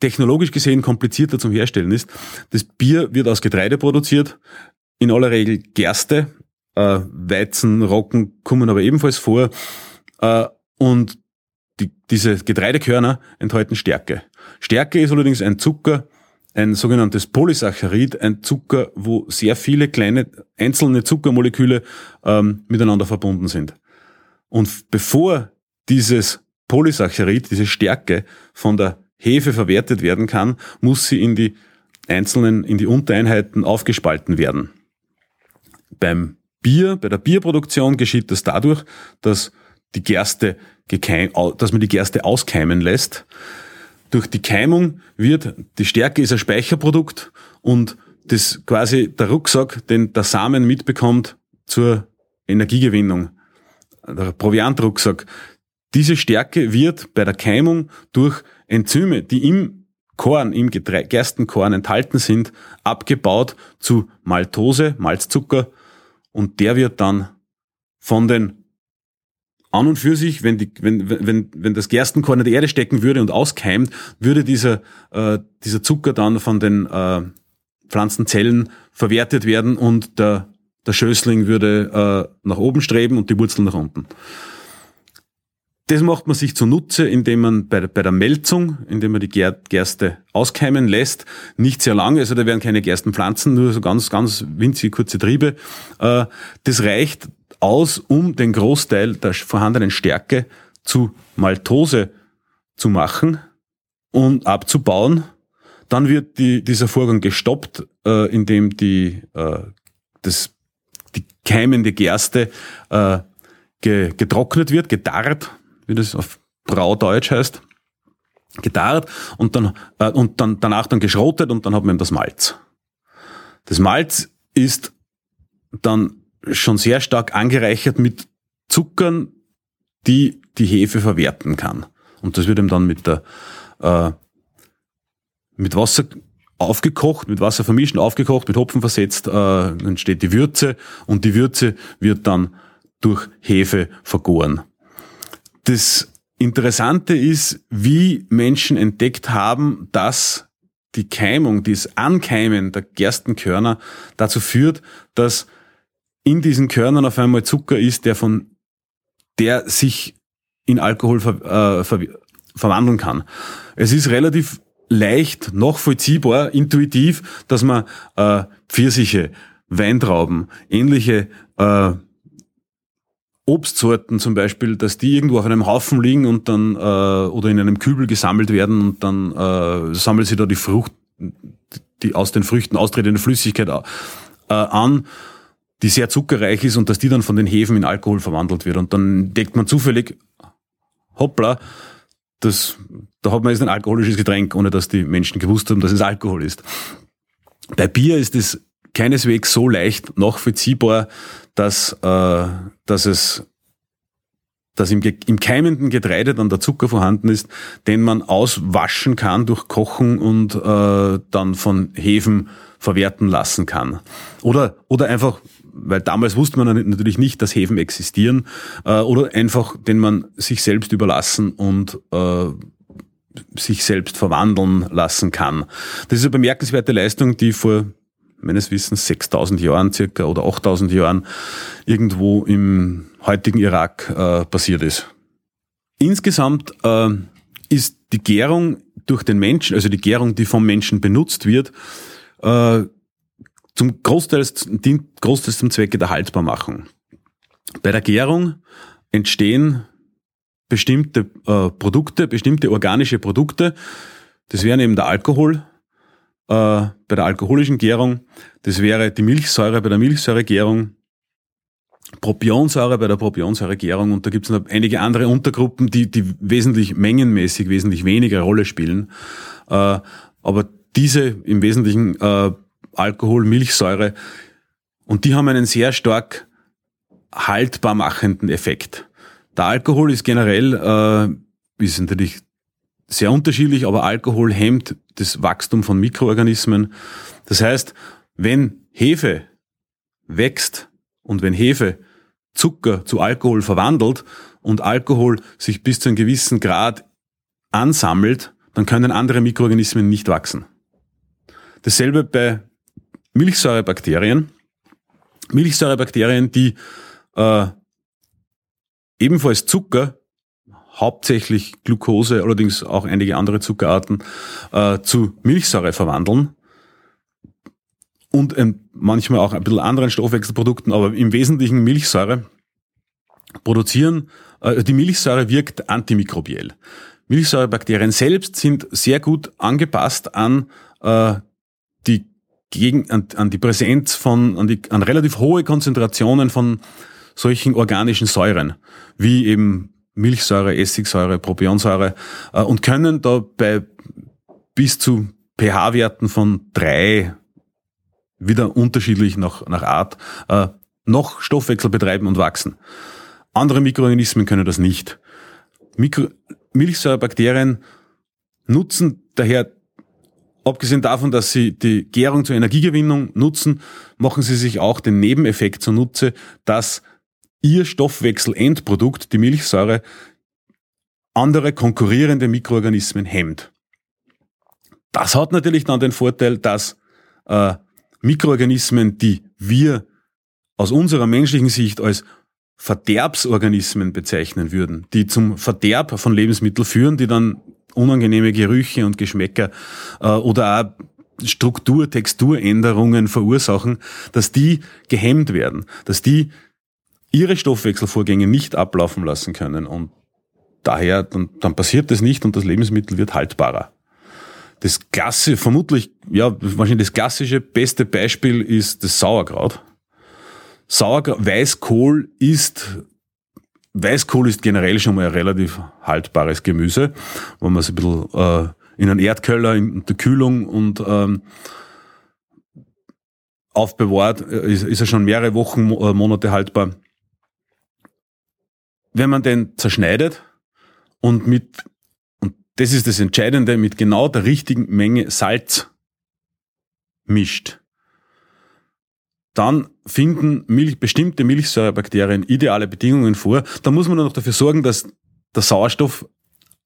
[SPEAKER 2] technologisch gesehen komplizierter zum Herstellen ist. Das Bier wird aus Getreide produziert, in aller Regel Gerste, äh, Weizen, Rocken kommen aber ebenfalls vor. Äh, und die, diese Getreidekörner enthalten Stärke. Stärke ist allerdings ein Zucker, ein sogenanntes Polysaccharid, ein Zucker, wo sehr viele kleine einzelne Zuckermoleküle ähm, miteinander verbunden sind. Und bevor dieses Polysaccharid, diese Stärke von der Hefe verwertet werden kann, muss sie in die einzelnen, in die Untereinheiten aufgespalten werden. Beim Bier, bei der Bierproduktion geschieht das dadurch, dass die Gerste dass man die Gerste auskeimen lässt. Durch die Keimung wird, die Stärke ist ein Speicherprodukt und das quasi der Rucksack, den der Samen mitbekommt zur Energiegewinnung. Der Proviantrucksack. Diese Stärke wird bei der Keimung durch Enzyme, die im Korn, im Gerstenkorn enthalten sind, abgebaut zu Maltose, Malzzucker und der wird dann von den an und für sich, wenn, die, wenn, wenn, wenn das Gerstenkorn in der Erde stecken würde und auskeimt, würde dieser, äh, dieser Zucker dann von den äh, Pflanzenzellen verwertet werden und der, der Schößling würde äh, nach oben streben und die Wurzeln nach unten. Das macht man sich zunutze, indem man bei, bei der Melzung, indem man die Gerste auskeimen lässt, nicht sehr lange, also da werden keine Gerstenpflanzen, nur so ganz, ganz winzige kurze Triebe. Äh, das reicht aus, um den Großteil der vorhandenen Stärke zu Maltose zu machen und abzubauen. Dann wird die, dieser Vorgang gestoppt, äh, indem die, äh, das, die keimende Gerste ge, getrocknet wird, gedarrt, wie das auf Braudeutsch heißt, gedarrt und dann, äh, und dann danach dann geschrotet und dann hat man das Malz. Das Malz ist dann schon sehr stark angereichert mit Zuckern, die die Hefe verwerten kann. Und das wird ihm dann mit der äh, mit Wasser aufgekocht, mit Wasser vermischen, aufgekocht, mit Hopfen versetzt, äh, entsteht die Würze und die Würze wird dann durch Hefe vergoren. Das Interessante ist, wie Menschen entdeckt haben, dass die Keimung, dieses Ankeimen der Gerstenkörner dazu führt, dass in diesen Körnern auf einmal Zucker ist, der von, der sich in Alkohol ver, äh, ver, verwandeln kann. Es ist relativ leicht nachvollziehbar, intuitiv, dass man äh, Pfirsiche, Weintrauben, ähnliche äh, Obstsorten zum Beispiel, dass die irgendwo auf einem Haufen liegen und dann äh, oder in einem Kübel gesammelt werden und dann äh, sammelt sie da die Frucht, die aus den Früchten austretende Flüssigkeit äh, an, die sehr zuckerreich ist und dass die dann von den Hefen in Alkohol verwandelt wird. Und dann deckt man zufällig, hoppla, das, da hat man jetzt ein alkoholisches Getränk, ohne dass die Menschen gewusst haben, dass es Alkohol ist. Bei Bier ist es keineswegs so leicht nachvollziehbar, dass, äh, dass es dass im, im keimenden Getreide dann der Zucker vorhanden ist, den man auswaschen kann durch Kochen und äh, dann von Hefen verwerten lassen kann. Oder, oder einfach, weil damals wusste man natürlich nicht, dass Hefen existieren, äh, oder einfach, den man sich selbst überlassen und äh, sich selbst verwandeln lassen kann. Das ist eine bemerkenswerte Leistung, die vor meines Wissens 6000 Jahren circa oder 8000 Jahren irgendwo im heutigen Irak äh, passiert ist. Insgesamt äh, ist die Gärung durch den Menschen, also die Gärung, die vom Menschen benutzt wird, äh, zum Großteil dient großteils zum Zwecke der Haltbarmachung. Bei der Gärung entstehen bestimmte äh, Produkte, bestimmte organische Produkte. Das wären eben der Alkohol, bei der alkoholischen Gärung. Das wäre die Milchsäure bei der Milchsäuregärung, Propionsäure bei der Propionsäuregärung und da gibt es noch einige andere Untergruppen, die, die wesentlich mengenmäßig wesentlich weniger Rolle spielen. Äh, aber diese im Wesentlichen äh, Alkohol, Milchsäure und die haben einen sehr stark haltbar machenden Effekt. Der Alkohol ist generell, äh, ist natürlich sehr unterschiedlich, aber Alkohol hemmt das Wachstum von Mikroorganismen. Das heißt, wenn Hefe wächst und wenn Hefe Zucker zu Alkohol verwandelt und Alkohol sich bis zu einem gewissen Grad ansammelt, dann können andere Mikroorganismen nicht wachsen. Dasselbe bei Milchsäurebakterien. Milchsäurebakterien, die äh, ebenfalls Zucker hauptsächlich Glucose, allerdings auch einige andere Zuckerarten, äh, zu Milchsäure verwandeln und ähm, manchmal auch ein bisschen anderen Stoffwechselprodukten, aber im Wesentlichen Milchsäure produzieren äh, die Milchsäure wirkt antimikrobiell. Milchsäurebakterien selbst sind sehr gut angepasst an äh, die gegen, an, an die Präsenz von, an, die, an relativ hohe Konzentrationen von solchen organischen Säuren, wie eben Milchsäure, Essigsäure, Propionsäure, äh, und können da bei bis zu pH-Werten von drei wieder unterschiedlich nach, nach Art, äh, noch Stoffwechsel betreiben und wachsen. Andere Mikroorganismen können das nicht. Mikro Milchsäurebakterien nutzen daher, abgesehen davon, dass sie die Gärung zur Energiegewinnung nutzen, machen sie sich auch den Nebeneffekt zunutze, dass ihr Stoffwechselendprodukt, die Milchsäure, andere konkurrierende Mikroorganismen hemmt. Das hat natürlich dann den Vorteil, dass äh, Mikroorganismen, die wir aus unserer menschlichen Sicht als Verderbsorganismen bezeichnen würden, die zum Verderb von Lebensmitteln führen, die dann unangenehme Gerüche und Geschmäcker äh, oder auch Struktur, Texturänderungen verursachen, dass die gehemmt werden, dass die ihre Stoffwechselvorgänge nicht ablaufen lassen können und daher dann, dann passiert das nicht und das Lebensmittel wird haltbarer. Das Klasse, vermutlich, ja, wahrscheinlich das klassische beste Beispiel ist das Sauerkraut. Sauerkraut, Weißkohl ist, Weißkohl ist generell schon mal ein relativ haltbares Gemüse, wenn man es ein bisschen äh, in einen Erdkeller, in der Kühlung und ähm, aufbewahrt, äh, ist, ist er schon mehrere Wochen, äh, Monate haltbar. Wenn man den zerschneidet und mit, und das ist das Entscheidende, mit genau der richtigen Menge Salz mischt, dann finden Milch, bestimmte Milchsäurebakterien ideale Bedingungen vor. Da muss man nur noch dafür sorgen, dass der Sauerstoff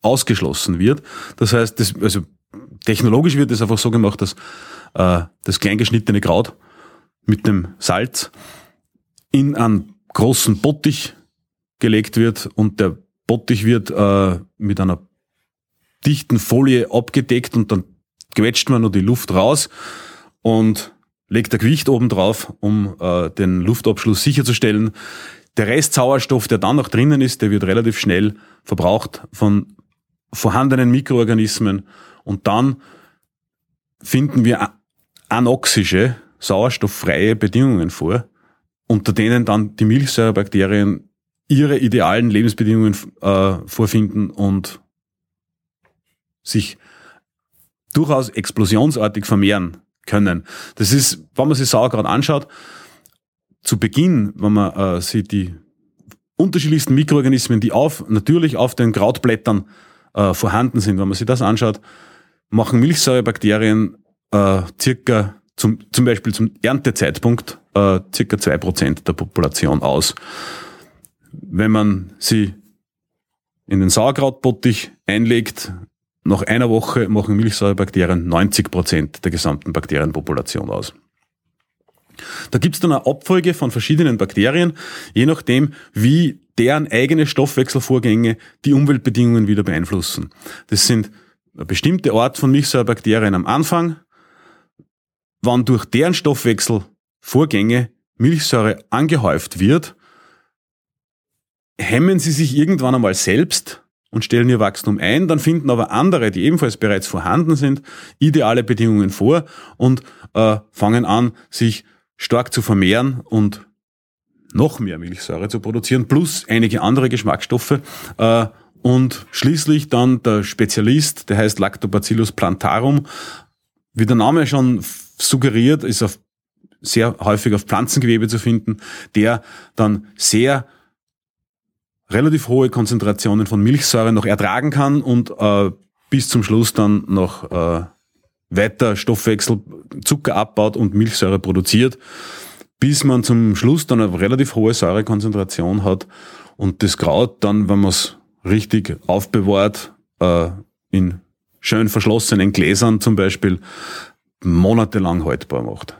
[SPEAKER 2] ausgeschlossen wird. Das heißt, das, also technologisch wird es einfach so gemacht, dass äh, das kleingeschnittene Kraut mit dem Salz in einen großen Bottich gelegt wird und der Bottich wird äh, mit einer dichten Folie abgedeckt und dann quetscht man nur die Luft raus und legt der Gewicht oben drauf, um äh, den Luftabschluss sicherzustellen. Der Rest Sauerstoff, der dann noch drinnen ist, der wird relativ schnell verbraucht von vorhandenen Mikroorganismen und dann finden wir anoxische, sauerstofffreie Bedingungen vor, unter denen dann die Milchsäurebakterien ihre idealen Lebensbedingungen äh, vorfinden und sich durchaus explosionsartig vermehren können. Das ist, wenn man sich Sauerkraut anschaut, zu Beginn, wenn man äh, sich die unterschiedlichsten Mikroorganismen, die auf, natürlich auf den Krautblättern äh, vorhanden sind, wenn man sich das anschaut, machen Milchsäurebakterien äh, circa zum, zum Beispiel zum Erntezeitpunkt äh, circa zwei Prozent der Population aus. Wenn man sie in den Sauerkrautbottich einlegt, nach einer Woche machen Milchsäurebakterien 90 Prozent der gesamten Bakterienpopulation aus. Da gibt's dann eine Abfolge von verschiedenen Bakterien, je nachdem, wie deren eigene Stoffwechselvorgänge die Umweltbedingungen wieder beeinflussen. Das sind eine bestimmte Art von Milchsäurebakterien am Anfang, wann durch deren Stoffwechselvorgänge Milchsäure angehäuft wird, hemmen sie sich irgendwann einmal selbst und stellen ihr Wachstum ein. Dann finden aber andere, die ebenfalls bereits vorhanden sind, ideale Bedingungen vor und äh, fangen an, sich stark zu vermehren und noch mehr Milchsäure zu produzieren, plus einige andere Geschmacksstoffe. Äh, und schließlich dann der Spezialist, der heißt Lactobacillus plantarum, wie der Name schon suggeriert, ist auf sehr häufig auf Pflanzengewebe zu finden, der dann sehr relativ hohe Konzentrationen von Milchsäure noch ertragen kann und äh, bis zum Schluss dann noch äh, weiter Stoffwechsel, Zucker abbaut und Milchsäure produziert, bis man zum Schluss dann eine relativ hohe Säurekonzentration hat und das Kraut dann, wenn man es richtig aufbewahrt, äh, in schön verschlossenen Gläsern zum Beispiel, monatelang haltbar macht.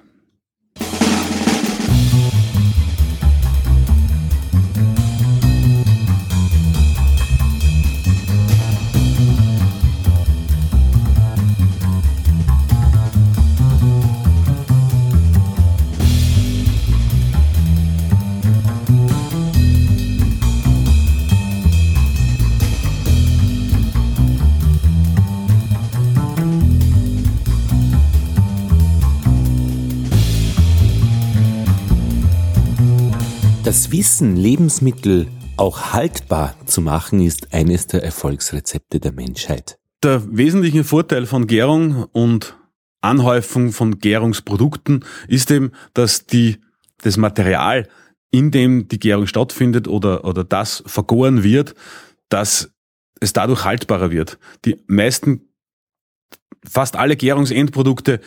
[SPEAKER 1] Das Wissen, Lebensmittel auch haltbar zu machen, ist eines der Erfolgsrezepte der Menschheit.
[SPEAKER 2] Der wesentliche Vorteil von Gärung und Anhäufung von Gärungsprodukten ist eben, dass die, das Material, in dem die Gärung stattfindet oder, oder das vergoren wird, dass es dadurch haltbarer wird. Die meisten, fast alle Gärungsendprodukte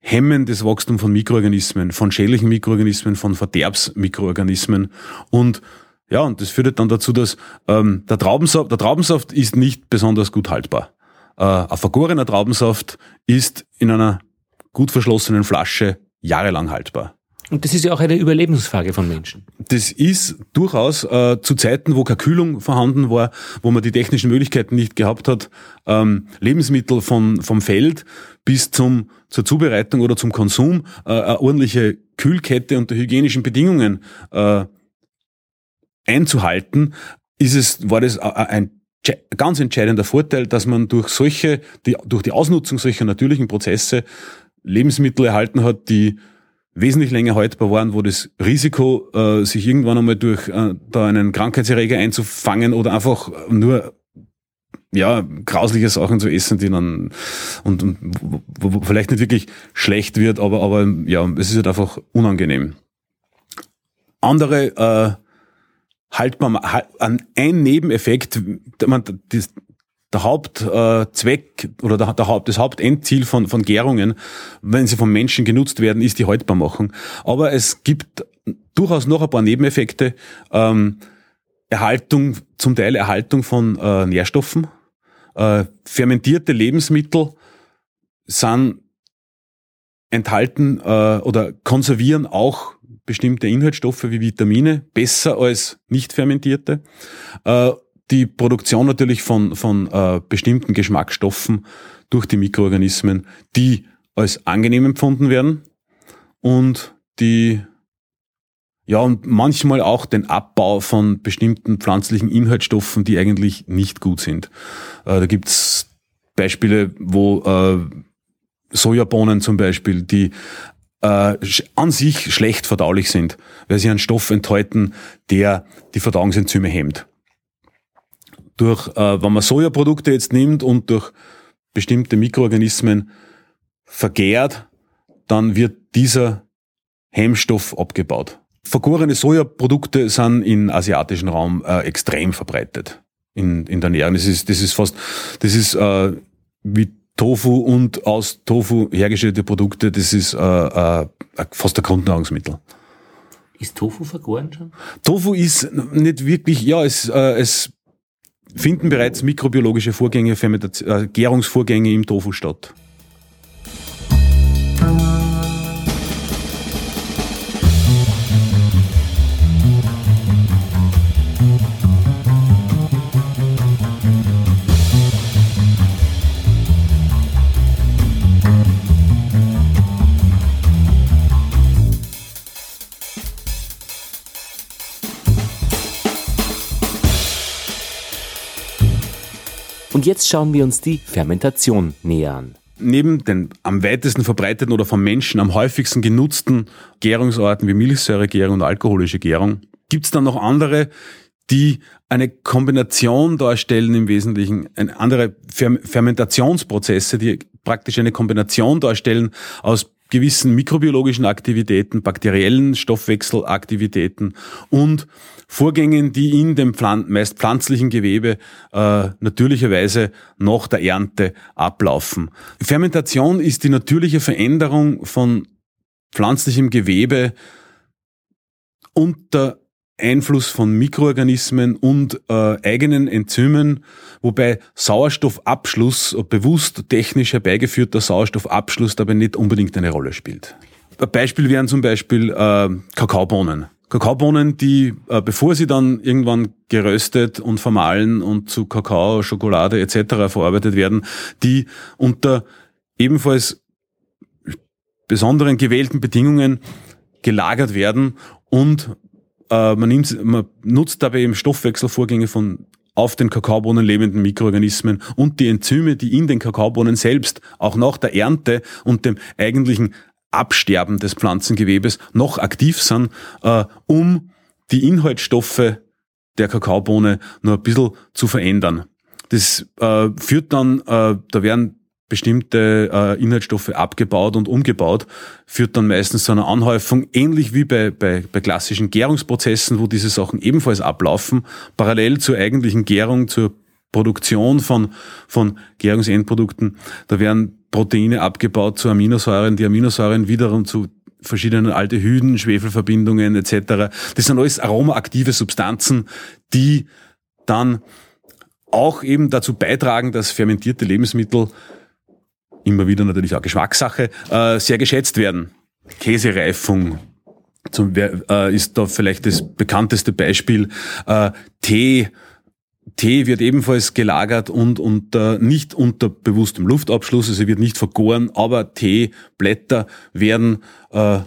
[SPEAKER 2] hemmen das Wachstum von Mikroorganismen, von schädlichen Mikroorganismen, von Verderbsmikroorganismen und ja, und das führt dann dazu, dass ähm, der, Traubensaft, der Traubensaft ist nicht besonders gut haltbar. Äh, ein vergorener Traubensaft ist in einer gut verschlossenen Flasche jahrelang haltbar.
[SPEAKER 1] Und das ist ja auch eine Überlebensfrage von Menschen.
[SPEAKER 2] Das ist durchaus äh, zu Zeiten, wo keine Kühlung vorhanden war, wo man die technischen Möglichkeiten nicht gehabt hat, ähm, Lebensmittel vom, vom Feld bis zum, zur Zubereitung oder zum Konsum äh, eine ordentliche Kühlkette unter hygienischen Bedingungen äh, einzuhalten, ist es, war das ein ganz entscheidender Vorteil, dass man durch solche, die, durch die Ausnutzung solcher natürlichen Prozesse Lebensmittel erhalten hat, die wesentlich länger haltbar waren, wo das Risiko, äh, sich irgendwann einmal durch äh, da einen Krankheitserreger einzufangen oder einfach nur ja, grausliche Sachen zu essen, die dann und, und wo, wo vielleicht nicht wirklich schlecht wird, aber, aber ja, es ist halt einfach unangenehm. Andere äh, haltbar, halt, ein Nebeneffekt, man, das, der Hauptzweck äh, oder der, der Haupt, das Hauptendziel von, von Gärungen, wenn sie vom Menschen genutzt werden, ist die Haltbarmachung. Aber es gibt durchaus noch ein paar Nebeneffekte. Ähm, Erhaltung, zum Teil Erhaltung von äh, Nährstoffen. Äh, fermentierte Lebensmittel sind enthalten äh, oder konservieren auch bestimmte Inhaltsstoffe wie Vitamine besser als nicht fermentierte. Äh, die Produktion natürlich von, von äh, bestimmten Geschmacksstoffen durch die Mikroorganismen, die als angenehm empfunden werden und die ja, und manchmal auch den Abbau von bestimmten pflanzlichen Inhaltsstoffen, die eigentlich nicht gut sind. Äh, da gibt's Beispiele, wo äh, Sojabohnen zum Beispiel, die äh, an sich schlecht verdaulich sind, weil sie einen Stoff enthalten, der die Verdauungsenzyme hemmt. Durch, äh, wenn man Sojaprodukte jetzt nimmt und durch bestimmte Mikroorganismen vergärt, dann wird dieser Hemmstoff abgebaut. Vergorene Sojaprodukte sind im asiatischen Raum äh, extrem verbreitet in, in der Ernährung. Das ist, das ist fast, das ist äh, wie Tofu und aus Tofu hergestellte Produkte, das ist äh, äh, fast ein Grundnahrungsmittel.
[SPEAKER 1] Ist Tofu vergoren schon?
[SPEAKER 2] Tofu ist nicht wirklich, ja, es, äh, es finden bereits mikrobiologische Vorgänge, äh, Gärungsvorgänge im Tofu statt.
[SPEAKER 1] Und jetzt schauen wir uns die Fermentation näher an.
[SPEAKER 2] Neben den am weitesten verbreiteten oder vom Menschen am häufigsten genutzten Gärungsarten wie Milchsäuregärung und alkoholische Gärung gibt es dann noch andere, die eine Kombination darstellen im Wesentlichen, andere Fermentationsprozesse, die praktisch eine Kombination darstellen aus gewissen mikrobiologischen Aktivitäten, bakteriellen Stoffwechselaktivitäten und Vorgängen, die in dem Pflan meist pflanzlichen Gewebe äh, natürlicherweise nach der Ernte ablaufen. Fermentation ist die natürliche Veränderung von pflanzlichem Gewebe unter Einfluss von Mikroorganismen und äh, eigenen Enzymen, wobei Sauerstoffabschluss, bewusst technisch herbeigeführter Sauerstoffabschluss dabei nicht unbedingt eine Rolle spielt. Ein Beispiel wären zum Beispiel äh, Kakaobohnen. Kakaobohnen, die, äh, bevor sie dann irgendwann geröstet und vermahlen und zu Kakao, Schokolade etc. verarbeitet werden, die unter ebenfalls besonderen gewählten Bedingungen gelagert werden und äh, man, nimmt, man nutzt dabei eben Stoffwechselvorgänge von auf den Kakaobohnen lebenden Mikroorganismen und die Enzyme, die in den Kakaobohnen selbst auch nach der Ernte und dem eigentlichen Absterben des Pflanzengewebes noch aktiv sind, äh, um die Inhaltsstoffe der Kakaobohne noch ein bisschen zu verändern. Das äh, führt dann, äh, da werden bestimmte äh, Inhaltsstoffe abgebaut und umgebaut, führt dann meistens zu einer Anhäufung, ähnlich wie bei, bei, bei klassischen Gärungsprozessen, wo diese Sachen ebenfalls ablaufen, parallel zur eigentlichen Gärung, zur Produktion von, von Gärungsendprodukten. Da werden Proteine abgebaut zu Aminosäuren, die Aminosäuren wiederum zu verschiedenen Aldehyden, Schwefelverbindungen etc. Das sind alles aromaaktive Substanzen, die dann auch eben dazu beitragen, dass fermentierte Lebensmittel immer wieder natürlich auch Geschmackssache äh, sehr geschätzt werden. Käsereifung zum, äh, ist da vielleicht das bekannteste Beispiel. Äh, Tee Tee wird ebenfalls gelagert und unter, nicht unter bewusstem Luftabschluss, also wird nicht vergoren, aber Teeblätter werden äh,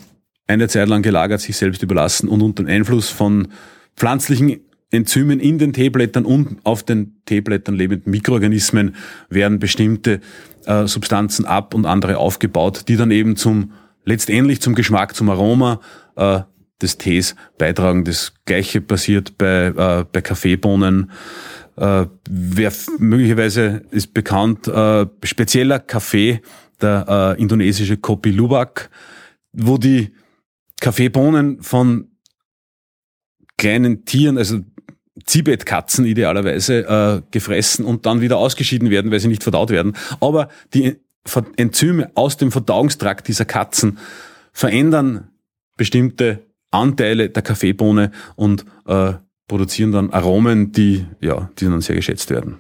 [SPEAKER 2] eine Zeit lang gelagert, sich selbst überlassen und unter dem Einfluss von pflanzlichen Enzymen in den Teeblättern und auf den Teeblättern lebenden Mikroorganismen werden bestimmte äh, Substanzen ab und andere aufgebaut, die dann eben zum letztendlich zum Geschmack, zum Aroma äh, des Tees beitragen. Das gleiche passiert bei, äh, bei Kaffeebohnen. Äh, wer möglicherweise ist bekannt, äh, spezieller Kaffee, der äh, indonesische Kopi Luwak, wo die Kaffeebohnen von kleinen Tieren, also Zibetkatzen idealerweise, äh, gefressen und dann wieder ausgeschieden werden, weil sie nicht verdaut werden. Aber die Enzyme aus dem Verdauungstrakt dieser Katzen verändern bestimmte Anteile der Kaffeebohne und äh, produzieren dann Aromen, die, ja, die dann sehr geschätzt werden.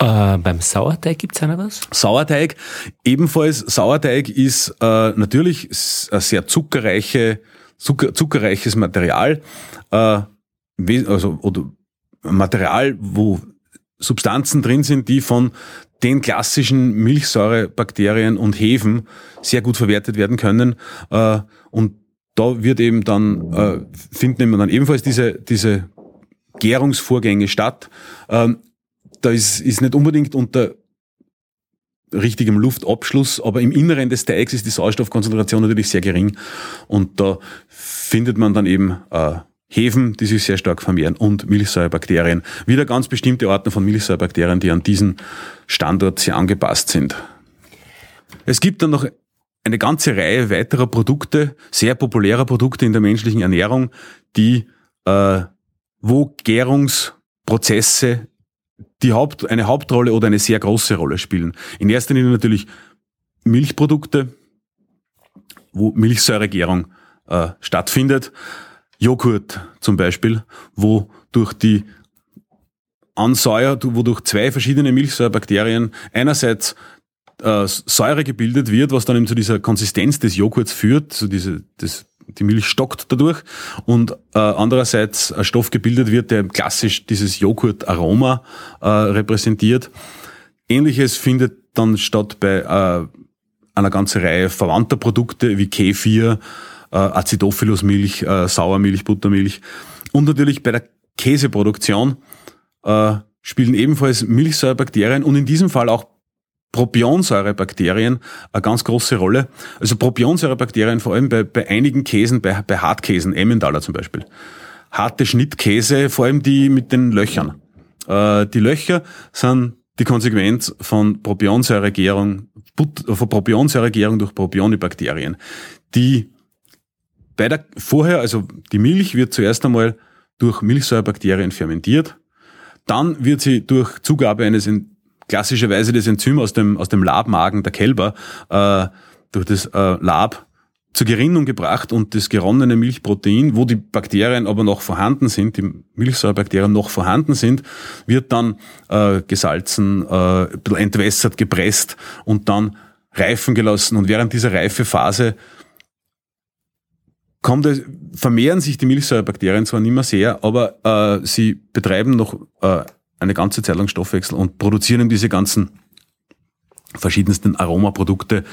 [SPEAKER 1] Äh, beim Sauerteig gibt's einer was?
[SPEAKER 2] Sauerteig, ebenfalls Sauerteig ist äh, natürlich ein sehr zuckerreiche, Zucker, zuckerreiches Material, äh, also oder Material, wo Substanzen drin sind, die von den klassischen Milchsäurebakterien und Hefen sehr gut verwertet werden können. Äh, und da wird eben dann, äh, finden eben dann ebenfalls diese, diese Gärungsvorgänge statt. Ähm, da ist, ist nicht unbedingt unter richtigem Luftabschluss, aber im Inneren des Teigs ist die Sauerstoffkonzentration natürlich sehr gering und da findet man dann eben äh, Hefen, die sich sehr stark vermehren und Milchsäurebakterien. Wieder ganz bestimmte Arten von Milchsäurebakterien, die an diesen Standort sehr angepasst sind. Es gibt dann noch eine ganze Reihe weiterer Produkte, sehr populärer Produkte in der menschlichen Ernährung, die, äh, wo Gärungsprozesse die Haupt, eine Hauptrolle oder eine sehr große Rolle spielen. In erster Linie natürlich Milchprodukte, wo Milchsäuregärung äh, stattfindet. Joghurt zum Beispiel, wo durch die Ansäuer, wo durch zwei verschiedene Milchsäurebakterien einerseits äh, Säure gebildet wird, was dann eben zu dieser Konsistenz des Joghurts führt, so diese, das, die Milch stockt dadurch und äh, andererseits ein Stoff gebildet wird, der klassisch dieses Joghurt-Aroma äh, repräsentiert. Ähnliches findet dann statt bei äh, einer ganzen Reihe verwandter Produkte wie Kefir, äh, Acidophilus-Milch, äh, Sauermilch, Buttermilch und natürlich bei der Käseproduktion äh, spielen ebenfalls Milchsäurebakterien und in diesem Fall auch Propionsäurebakterien eine ganz große Rolle. Also Propionsäurebakterien vor allem bei, bei einigen Käsen, bei, bei Hartkäsen, Emmentaler zum Beispiel. Harte Schnittkäse, vor allem die mit den Löchern. Äh, die Löcher sind die Konsequenz von Propionsäuregärung, von Propionsäuregärung durch Propionibakterien, die bei der, vorher, also die Milch wird zuerst einmal durch Milchsäurebakterien fermentiert, dann wird sie durch Zugabe eines klassischerweise das Enzym aus dem, aus dem Labmagen der Kälber äh, durch das äh, Lab zur Gerinnung gebracht und das geronnene Milchprotein, wo die Bakterien aber noch vorhanden sind, die Milchsäurebakterien noch vorhanden sind, wird dann äh, gesalzen, äh, entwässert, gepresst und dann reifen gelassen. Und während dieser Reifephase kommt es, vermehren sich die Milchsäurebakterien zwar nicht mehr sehr, aber äh, sie betreiben noch äh, eine ganze Zeit lang Stoffwechsel und produzieren diese ganzen verschiedensten Aromaprodukte,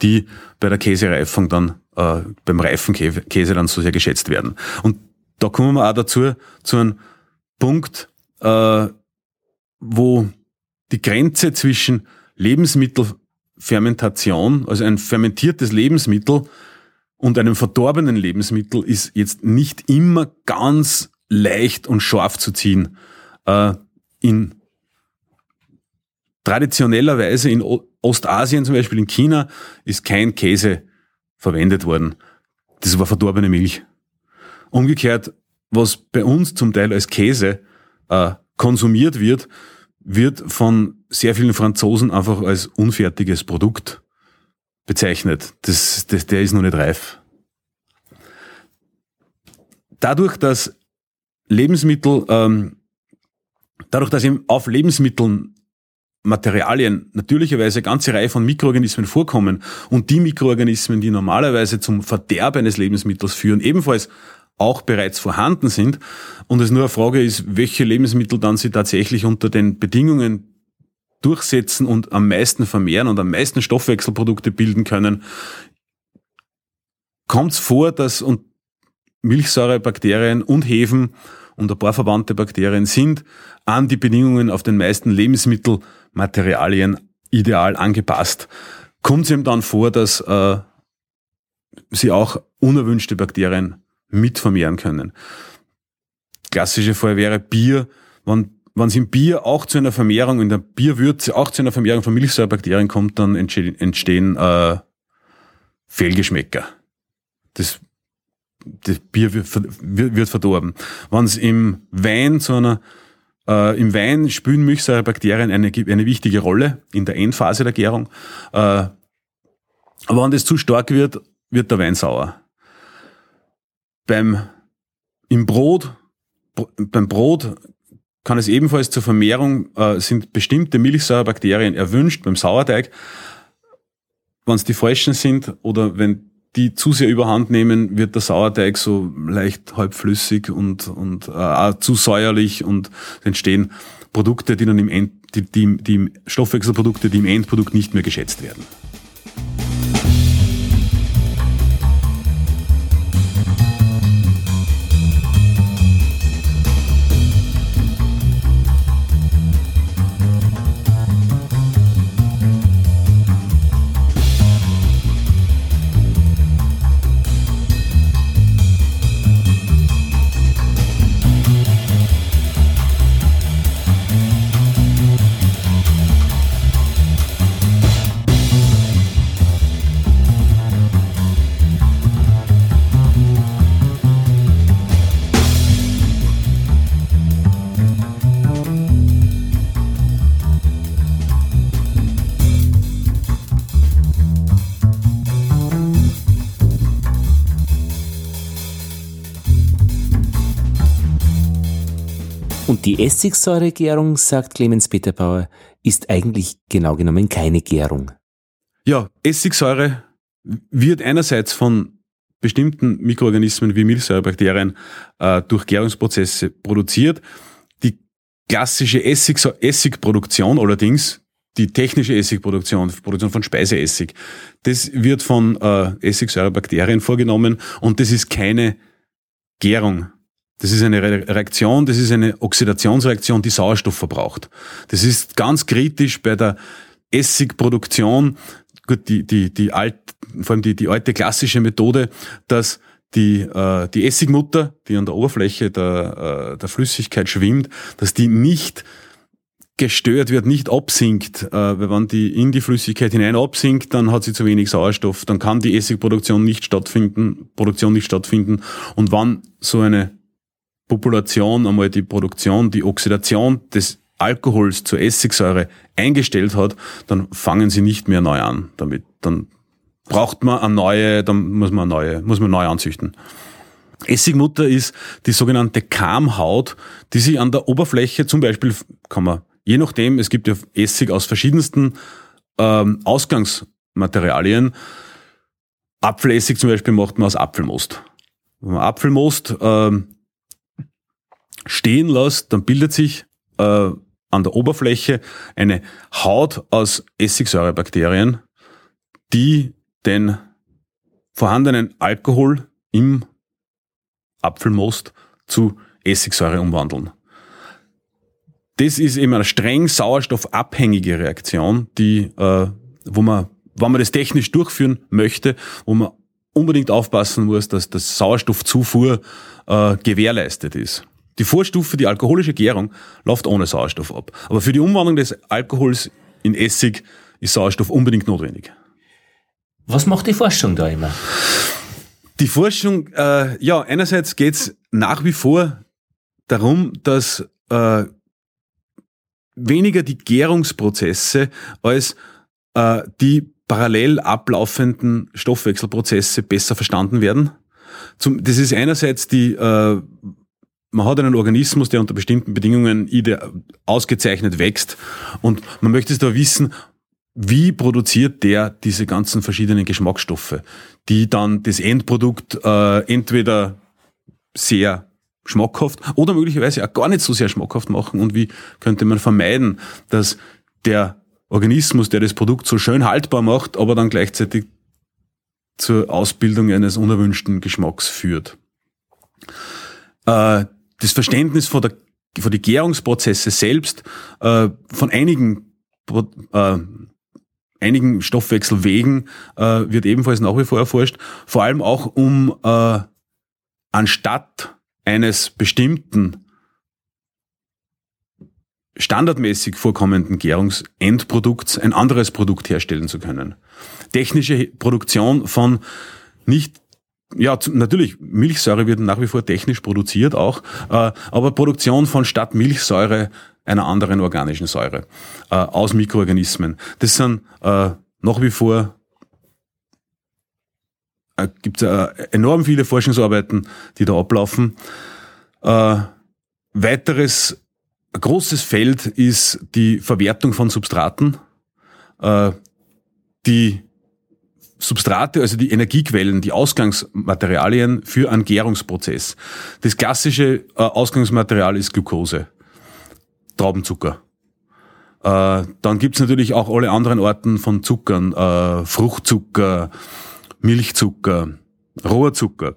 [SPEAKER 2] die bei der Käsereifung dann, äh, beim reifen Käse dann so sehr geschätzt werden. Und da kommen wir auch dazu, zu einem Punkt, äh, wo die Grenze zwischen Lebensmittelfermentation, also ein fermentiertes Lebensmittel und einem verdorbenen Lebensmittel ist jetzt nicht immer ganz leicht und scharf zu ziehen. Äh, in traditioneller Weise in Ostasien, zum Beispiel in China, ist kein Käse verwendet worden. Das war verdorbene Milch. Umgekehrt, was bei uns zum Teil als Käse äh, konsumiert wird, wird von sehr vielen Franzosen einfach als unfertiges Produkt bezeichnet. Das, das, der ist noch nicht reif. Dadurch, dass Lebensmittel, ähm, dadurch, dass eben auf Lebensmitteln Materialien natürlicherweise eine ganze Reihe von Mikroorganismen vorkommen und die Mikroorganismen, die normalerweise zum Verderb eines Lebensmittels führen, ebenfalls auch bereits vorhanden sind und es nur eine Frage ist, welche Lebensmittel dann sie tatsächlich unter den Bedingungen durchsetzen und am meisten vermehren und am meisten Stoffwechselprodukte bilden können, kommt es vor, dass und Milchsäurebakterien und Hefen und ein paar verwandte Bakterien sind an die Bedingungen auf den meisten Lebensmittelmaterialien ideal angepasst. Kommt es ihm dann vor, dass äh, sie auch unerwünschte Bakterien mit vermehren können. Klassische Fall wäre Bier, wenn wenn es im Bier auch zu einer Vermehrung, in der Bierwürze auch zu einer Vermehrung von Milchsäurebakterien kommt, dann entstehen äh, Fehlgeschmäcker. Das das Bier wird, wird verdorben. Wenn es im Wein zu einer äh, Im Wein spielen Milchsäurebakterien eine, eine wichtige Rolle in der Endphase der Gärung. Äh, aber wenn das zu stark wird, wird der Wein sauer. Beim, im Brot, beim Brot kann es ebenfalls zur Vermehrung, äh, sind bestimmte Milchsäurebakterien erwünscht beim Sauerteig. Wenn es die falschen sind oder wenn die zu sehr überhand nehmen, wird der Sauerteig so leicht halbflüssig und, und äh, zu säuerlich und entstehen Produkte, die dann im End, die, die, die Stoffwechselprodukte, die im Endprodukt nicht mehr geschätzt werden.
[SPEAKER 1] Die Essigsäuregärung, sagt Clemens Peter Bauer, ist eigentlich genau genommen keine Gärung.
[SPEAKER 2] Ja, Essigsäure wird einerseits von bestimmten Mikroorganismen wie Milchsäurebakterien äh, durch Gärungsprozesse produziert. Die klassische Essig Essigproduktion allerdings, die technische Essigproduktion, Produktion von Speiseessig, das wird von äh, Essigsäurebakterien vorgenommen und das ist keine Gärung. Das ist eine Reaktion, das ist eine Oxidationsreaktion, die Sauerstoff verbraucht. Das ist ganz kritisch bei der Essigproduktion. Gut, die, die, die alt, vor allem die, die alte klassische Methode, dass die, äh, die Essigmutter, die an der Oberfläche der, äh, der Flüssigkeit schwimmt, dass die nicht gestört wird, nicht absinkt, äh, weil wenn die in die Flüssigkeit hinein absinkt, dann hat sie zu wenig Sauerstoff, dann kann die Essigproduktion nicht stattfinden, Produktion nicht stattfinden. Und wann so eine Population einmal die Produktion, die Oxidation des Alkohols zur Essigsäure eingestellt hat, dann fangen sie nicht mehr neu an damit. Dann braucht man eine neue, dann muss man neue, muss man neu anzüchten. Essigmutter ist die sogenannte Kamhaut, die sich an der Oberfläche zum Beispiel, kann man, je nachdem, es gibt ja Essig aus verschiedensten ähm, Ausgangsmaterialien. Apfelessig zum Beispiel macht man aus Apfelmost. Wenn man Apfelmost ähm, stehen lässt, dann bildet sich äh, an der Oberfläche eine Haut aus Essigsäurebakterien, die den vorhandenen Alkohol im Apfelmost zu Essigsäure umwandeln. Das ist eben eine streng sauerstoffabhängige Reaktion, die, äh, wo man, wenn man das technisch durchführen möchte, wo man unbedingt aufpassen muss, dass das Sauerstoffzufuhr äh, gewährleistet ist. Die Vorstufe, die alkoholische Gärung, läuft ohne Sauerstoff ab. Aber für die Umwandlung des Alkohols in Essig ist Sauerstoff unbedingt notwendig.
[SPEAKER 1] Was macht die Forschung da immer?
[SPEAKER 2] Die Forschung, äh, ja, einerseits geht's nach wie vor darum, dass äh, weniger die Gärungsprozesse als äh, die parallel ablaufenden Stoffwechselprozesse besser verstanden werden. Zum, das ist einerseits die, äh, man hat einen Organismus, der unter bestimmten Bedingungen ausgezeichnet wächst und man möchte es da wissen, wie produziert der diese ganzen verschiedenen Geschmacksstoffe, die dann das Endprodukt äh, entweder sehr schmackhaft oder möglicherweise auch gar nicht so sehr schmackhaft machen und wie könnte man vermeiden, dass der Organismus, der das Produkt so schön haltbar macht, aber dann gleichzeitig zur Ausbildung eines unerwünschten Geschmacks führt. Äh, das Verständnis von, der, von die Gärungsprozesse selbst äh, von einigen äh, einigen Stoffwechselwegen äh, wird ebenfalls nach wie vor erforscht, vor allem auch um äh, anstatt eines bestimmten standardmäßig vorkommenden Gärungsendprodukts ein anderes Produkt herstellen zu können. Technische Produktion von nicht ja, natürlich, Milchsäure wird nach wie vor technisch produziert auch, äh, aber Produktion von statt Milchsäure einer anderen organischen Säure äh, aus Mikroorganismen. Das sind äh, nach wie vor äh, gibt äh, enorm viele Forschungsarbeiten, die da ablaufen. Weiteres großes Feld ist die Verwertung von Substraten. Die Substrate, also die Energiequellen, die Ausgangsmaterialien für einen Gärungsprozess. Das klassische äh, Ausgangsmaterial ist Glucose, Traubenzucker. Äh, dann gibt's natürlich auch alle anderen Arten von Zuckern, äh, Fruchtzucker, Milchzucker, Rohrzucker,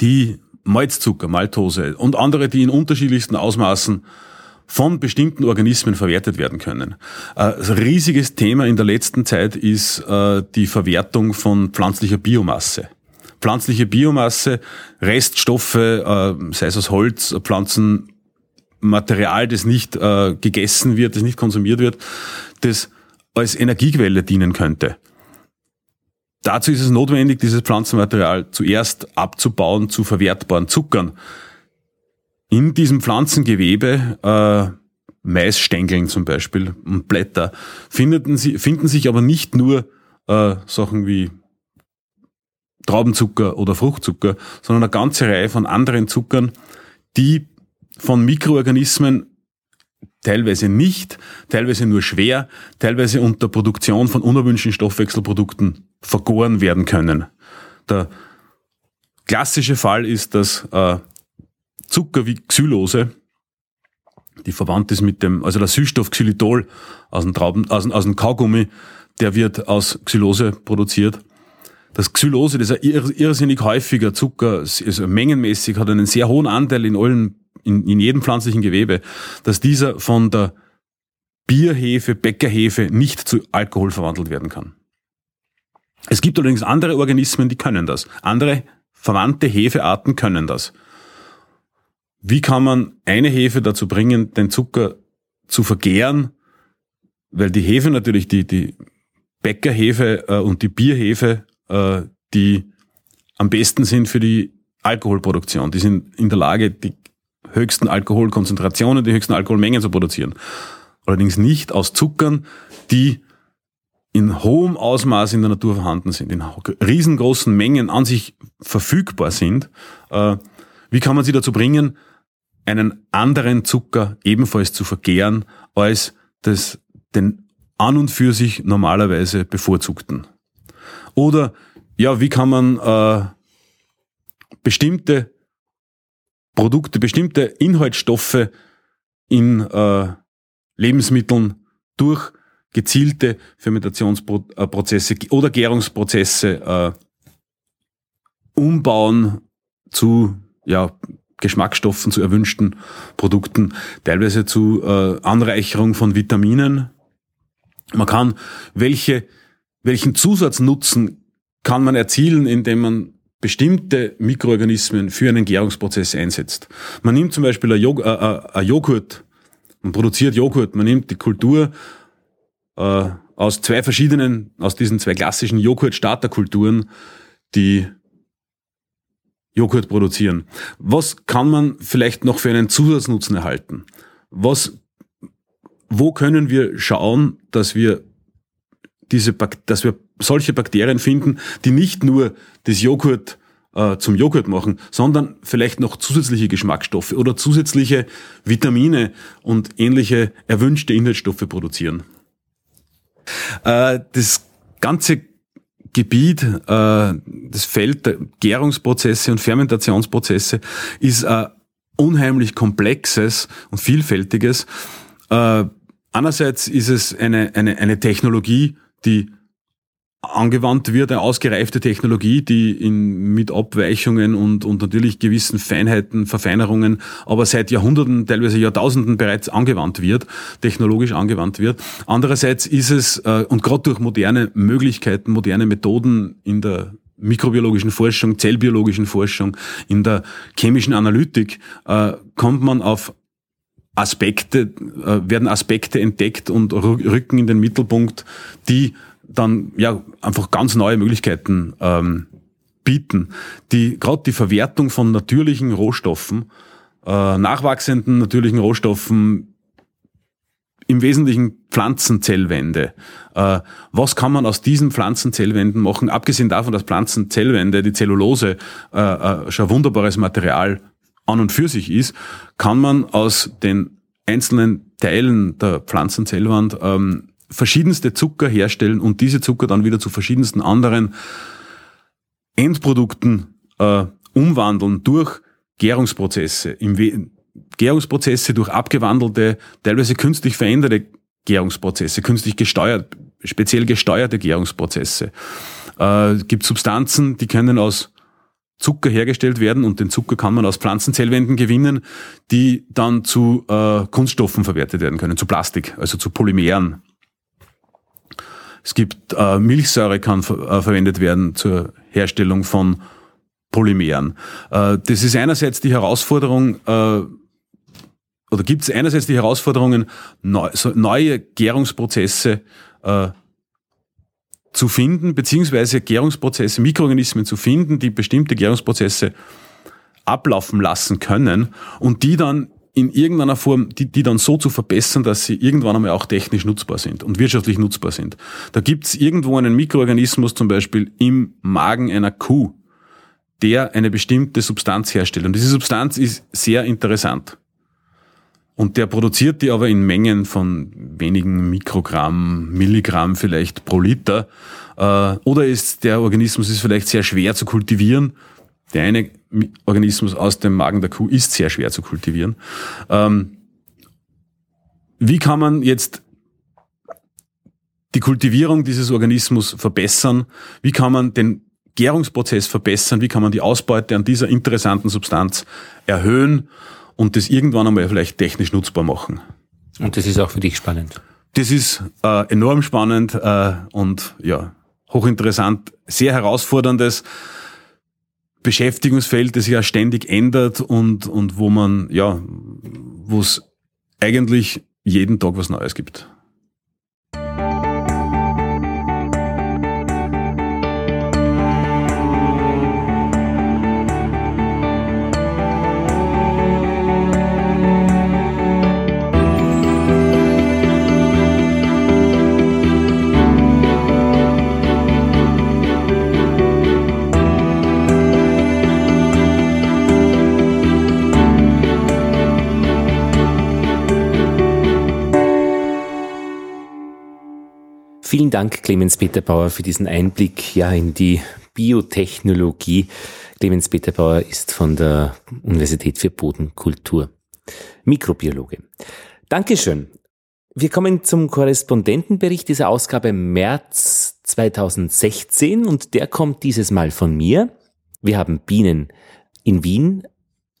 [SPEAKER 2] die Malzzucker, Maltose und andere, die in unterschiedlichsten Ausmaßen von bestimmten Organismen verwertet werden können. Ein äh, riesiges Thema in der letzten Zeit ist äh, die Verwertung von pflanzlicher Biomasse. Pflanzliche Biomasse, Reststoffe, äh, sei es aus Holz, Pflanzenmaterial, das nicht gegessen wird, das nicht konsumiert wird, das als Energiequelle dienen könnte. Dazu ist es notwendig, dieses Pflanzenmaterial zuerst abzubauen zu verwertbaren Zuckern. In diesem Pflanzengewebe, äh, Maisstängeln zum Beispiel und Blätter, finden, sie, finden sich aber nicht nur äh, Sachen wie Traubenzucker oder Fruchtzucker, sondern eine ganze Reihe von anderen Zuckern, die von Mikroorganismen teilweise nicht, teilweise nur schwer, teilweise unter Produktion von unerwünschten Stoffwechselprodukten vergoren werden können. Der klassische Fall ist, dass äh, Zucker wie Xylose, die verwandt ist mit dem, also der Süßstoff Xylitol aus dem Trauben, aus, aus dem Kaugummi, der wird aus Xylose produziert. Das Xylose, das ist ein irrsinnig häufiger Zucker, also mengenmäßig hat einen sehr hohen Anteil in allen, in, in jedem pflanzlichen Gewebe, dass dieser von der Bierhefe, Bäckerhefe nicht zu Alkohol verwandelt werden kann. Es gibt allerdings andere Organismen, die können das. Andere verwandte Hefearten können das. Wie kann man eine Hefe dazu bringen, den Zucker zu vergären? Weil die Hefe natürlich, die, die Bäckerhefe äh, und die Bierhefe, äh, die am besten sind für die Alkoholproduktion. Die sind in der Lage, die höchsten Alkoholkonzentrationen, die höchsten Alkoholmengen zu produzieren. Allerdings nicht aus Zuckern, die in hohem Ausmaß in der Natur vorhanden sind, in riesengroßen Mengen an sich verfügbar sind. Äh, wie kann man sie dazu bringen, einen anderen Zucker ebenfalls zu vergären als das, den an und für sich normalerweise bevorzugten. Oder ja, wie kann man äh, bestimmte Produkte, bestimmte Inhaltsstoffe in äh, Lebensmitteln durch gezielte Fermentationsprozesse oder Gärungsprozesse äh, umbauen zu ja, Geschmacksstoffen, zu erwünschten Produkten, teilweise zu äh, Anreicherung von Vitaminen. Man kann welche, welchen Zusatznutzen kann man erzielen, indem man bestimmte Mikroorganismen für einen Gärungsprozess einsetzt. Man nimmt zum Beispiel ein, Jog äh, äh, Joghurt, man produziert Joghurt, man nimmt die Kultur äh, aus zwei verschiedenen, aus diesen zwei klassischen Joghurt-Starterkulturen, die Joghurt produzieren. Was kann man vielleicht noch für einen Zusatznutzen erhalten? Was, wo können wir schauen, dass wir diese, dass wir solche Bakterien finden, die nicht nur das Joghurt äh, zum Joghurt machen, sondern vielleicht noch zusätzliche Geschmacksstoffe oder zusätzliche Vitamine und ähnliche erwünschte Inhaltsstoffe produzieren. Äh, das ganze Gebiet, äh, das Feld der Gärungsprozesse und Fermentationsprozesse ist ein unheimlich komplexes und vielfältiges. Äh, einerseits ist es eine, eine, eine Technologie, die angewandt wird, eine ausgereifte Technologie, die in, mit Abweichungen und, und natürlich gewissen Feinheiten, Verfeinerungen, aber seit Jahrhunderten, teilweise Jahrtausenden bereits angewandt wird, technologisch angewandt wird. Andererseits ist es, äh, und gerade durch moderne Möglichkeiten, moderne Methoden in der mikrobiologischen Forschung, zellbiologischen Forschung, in der chemischen Analytik, äh, kommt man auf Aspekte, äh, werden Aspekte entdeckt und rücken in den Mittelpunkt, die dann ja einfach ganz neue Möglichkeiten ähm, bieten, die gerade die Verwertung von natürlichen Rohstoffen, äh, nachwachsenden natürlichen Rohstoffen, im Wesentlichen Pflanzenzellwände. Äh, was kann man aus diesen Pflanzenzellwänden machen? Abgesehen davon, dass Pflanzenzellwände, die Zellulose, äh, äh, schon wunderbares Material an und für sich ist, kann man aus den einzelnen Teilen der Pflanzenzellwand ähm, verschiedenste Zucker herstellen und diese Zucker dann wieder zu verschiedensten anderen Endprodukten äh, umwandeln durch Gärungsprozesse. Im Gärungsprozesse durch abgewandelte, teilweise künstlich veränderte Gärungsprozesse, künstlich gesteuert, speziell gesteuerte Gärungsprozesse. Äh, gibt Substanzen, die können aus Zucker hergestellt werden und den Zucker kann man aus Pflanzenzellwänden gewinnen, die dann zu äh, Kunststoffen verwertet werden können, zu Plastik, also zu Polymeren. Es gibt äh, Milchsäure kann äh, verwendet werden zur Herstellung von Polymeren. Äh, das ist einerseits die Herausforderung, äh, oder gibt es einerseits die Herausforderungen, neu, so neue Gärungsprozesse äh, zu finden, beziehungsweise Gärungsprozesse, Mikroorganismen zu finden, die bestimmte Gärungsprozesse ablaufen lassen können und die dann in irgendeiner Form, die, die dann so zu verbessern, dass sie irgendwann einmal auch technisch nutzbar sind und wirtschaftlich nutzbar sind. Da gibt's irgendwo einen Mikroorganismus, zum Beispiel im Magen einer Kuh, der eine bestimmte Substanz herstellt. Und diese Substanz ist sehr interessant. Und der produziert die aber in Mengen von wenigen Mikrogramm, Milligramm vielleicht pro Liter. Äh, oder ist der Organismus ist vielleicht sehr schwer zu kultivieren der eine Organismus aus dem Magen der Kuh ist sehr schwer zu kultivieren. Ähm, wie kann man jetzt die Kultivierung dieses Organismus verbessern? Wie kann man den Gärungsprozess verbessern? Wie kann man die Ausbeute an dieser interessanten Substanz erhöhen und das irgendwann einmal vielleicht technisch nutzbar machen?
[SPEAKER 1] Und das ist auch für dich spannend.
[SPEAKER 2] Das ist äh, enorm spannend äh, und ja, hochinteressant, sehr herausforderndes. Beschäftigungsfeld, das sich ja ständig ändert und, und wo man, ja, wo es eigentlich jeden Tag was Neues gibt.
[SPEAKER 1] Vielen Dank, Clemens Peter Bauer, für diesen Einblick ja, in die Biotechnologie. Clemens Peter Bauer ist von der Universität für Bodenkultur Mikrobiologe. Dankeschön. Wir kommen zum Korrespondentenbericht dieser Ausgabe März 2016 und der kommt dieses Mal von mir. Wir haben Bienen in Wien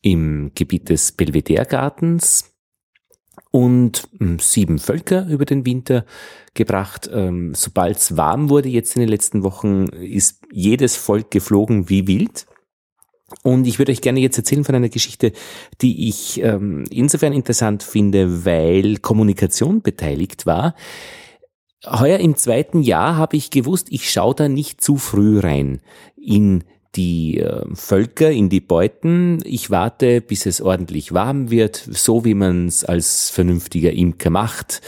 [SPEAKER 1] im Gebiet des Belvedere Gartens und hm, sieben Völker über den Winter gebracht. Ähm, Sobald es warm wurde, jetzt in den letzten Wochen, ist jedes Volk geflogen wie wild. Und ich würde euch gerne jetzt erzählen von einer Geschichte, die ich ähm, insofern interessant finde, weil Kommunikation beteiligt war. Heuer im zweiten Jahr habe ich gewusst, ich schaue da nicht zu früh rein in die äh, Völker, in die Beuten. Ich warte, bis es ordentlich warm wird, so wie man es als vernünftiger Imker macht.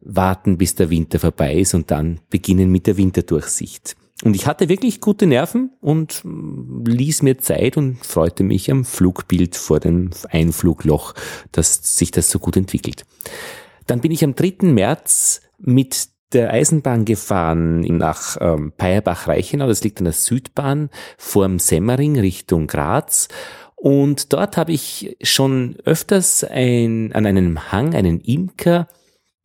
[SPEAKER 1] Warten, bis der Winter vorbei ist und dann beginnen mit der Winterdurchsicht. Und ich hatte wirklich gute Nerven und ließ mir Zeit und freute mich am Flugbild vor dem Einflugloch, dass sich das so gut entwickelt. Dann bin ich am 3. März mit der Eisenbahn gefahren nach ähm, Peierbach-Reichenau, das liegt an der Südbahn, vorm Semmering Richtung Graz. Und dort habe ich schon öfters ein, an einem Hang einen Imker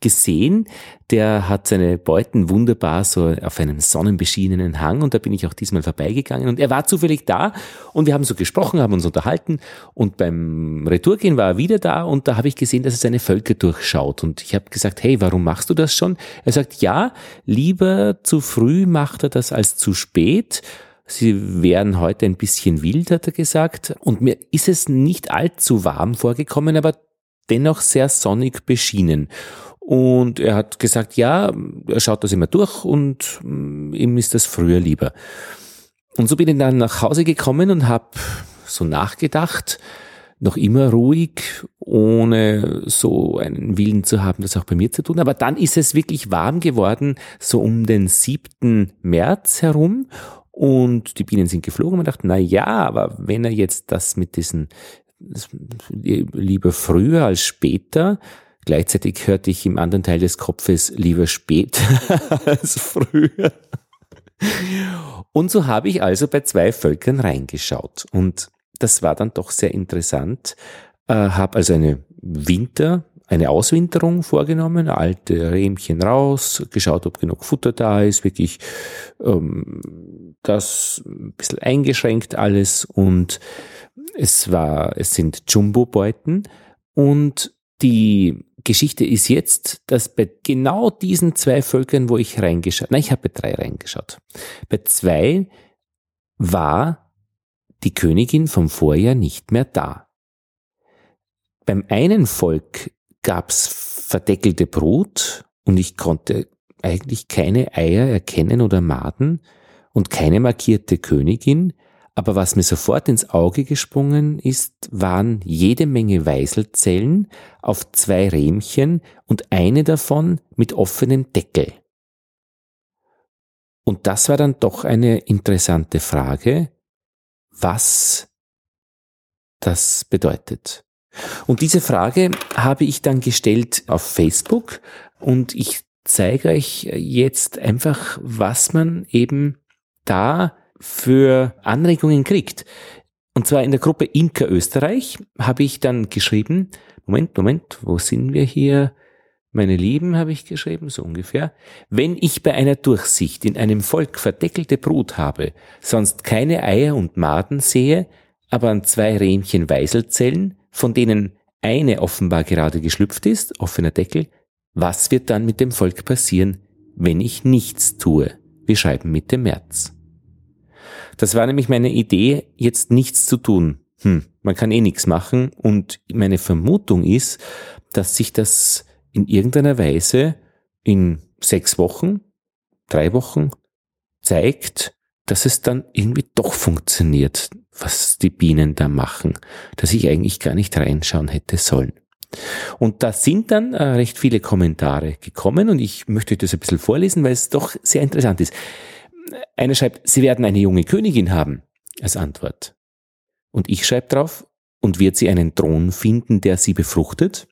[SPEAKER 1] gesehen. Der hat seine Beuten wunderbar so auf einem sonnenbeschienenen Hang und da bin ich auch diesmal vorbeigegangen und er war zufällig da und wir haben so gesprochen, haben uns unterhalten und beim Retourgehen war er wieder da und da habe ich gesehen, dass er seine Völker durchschaut und ich habe gesagt, hey, warum machst du das schon? Er sagt, ja, lieber zu früh macht er das als zu spät. Sie wären heute ein bisschen wild, hat er gesagt. Und mir ist es nicht allzu warm vorgekommen, aber dennoch sehr sonnig beschienen. Und er hat gesagt, ja, er schaut das immer durch und mm, ihm ist das früher lieber. Und so bin ich dann nach Hause gekommen und habe so nachgedacht, noch immer ruhig, ohne so einen Willen zu haben, das auch bei mir zu tun. Aber dann ist es wirklich warm geworden, so um den 7. März herum. Und die Bienen sind geflogen und man dachte, na ja, aber wenn er jetzt das mit diesen, lieber früher als später, Gleichzeitig hörte ich im anderen Teil des Kopfes lieber spät als früher. Und so habe ich also bei zwei Völkern reingeschaut. Und das war dann doch sehr interessant. Äh, habe also eine Winter, eine Auswinterung vorgenommen, alte Rähmchen raus, geschaut, ob genug Futter da ist, wirklich ähm, das ein bisschen eingeschränkt alles und es war, es sind Jumbo-Beuten und die Geschichte ist jetzt, dass bei genau diesen zwei Völkern, wo ich reingeschaut, nein, ich habe bei drei reingeschaut. Bei zwei war die Königin vom Vorjahr nicht mehr da. Beim einen Volk gab's verdeckelte Brut und ich konnte eigentlich keine Eier erkennen oder Maden und keine markierte Königin, aber was mir sofort ins Auge gesprungen ist, waren jede Menge Weiselzellen auf zwei Rähmchen und eine davon mit offenen Deckel. Und das war dann doch eine interessante Frage, was das bedeutet. Und diese Frage habe ich dann gestellt auf Facebook und ich zeige euch jetzt einfach, was man eben da für Anregungen kriegt. Und zwar in der Gruppe Imker Österreich habe ich dann geschrieben, Moment, Moment, wo sind wir hier? Meine Lieben, habe ich geschrieben, so ungefähr. Wenn ich bei einer Durchsicht in einem Volk verdeckelte Brut habe, sonst keine Eier und Maden sehe, aber an zwei Rähmchen Weiselzellen, von denen eine offenbar gerade geschlüpft ist, offener Deckel, was wird dann mit dem Volk passieren, wenn ich nichts tue? Wir schreiben Mitte März. Das war nämlich meine Idee, jetzt nichts zu tun. Hm, man kann eh nichts machen und meine Vermutung ist, dass sich das in irgendeiner Weise in sechs Wochen, drei Wochen zeigt, dass es dann irgendwie doch funktioniert, was die Bienen da machen, dass ich eigentlich gar nicht reinschauen hätte sollen. Und da sind dann äh, recht viele Kommentare gekommen und ich möchte das ein bisschen vorlesen, weil es doch sehr interessant ist. Einer schreibt, Sie werden eine junge Königin haben als Antwort. Und ich schreibe drauf, und wird sie einen Thron finden, der sie befruchtet?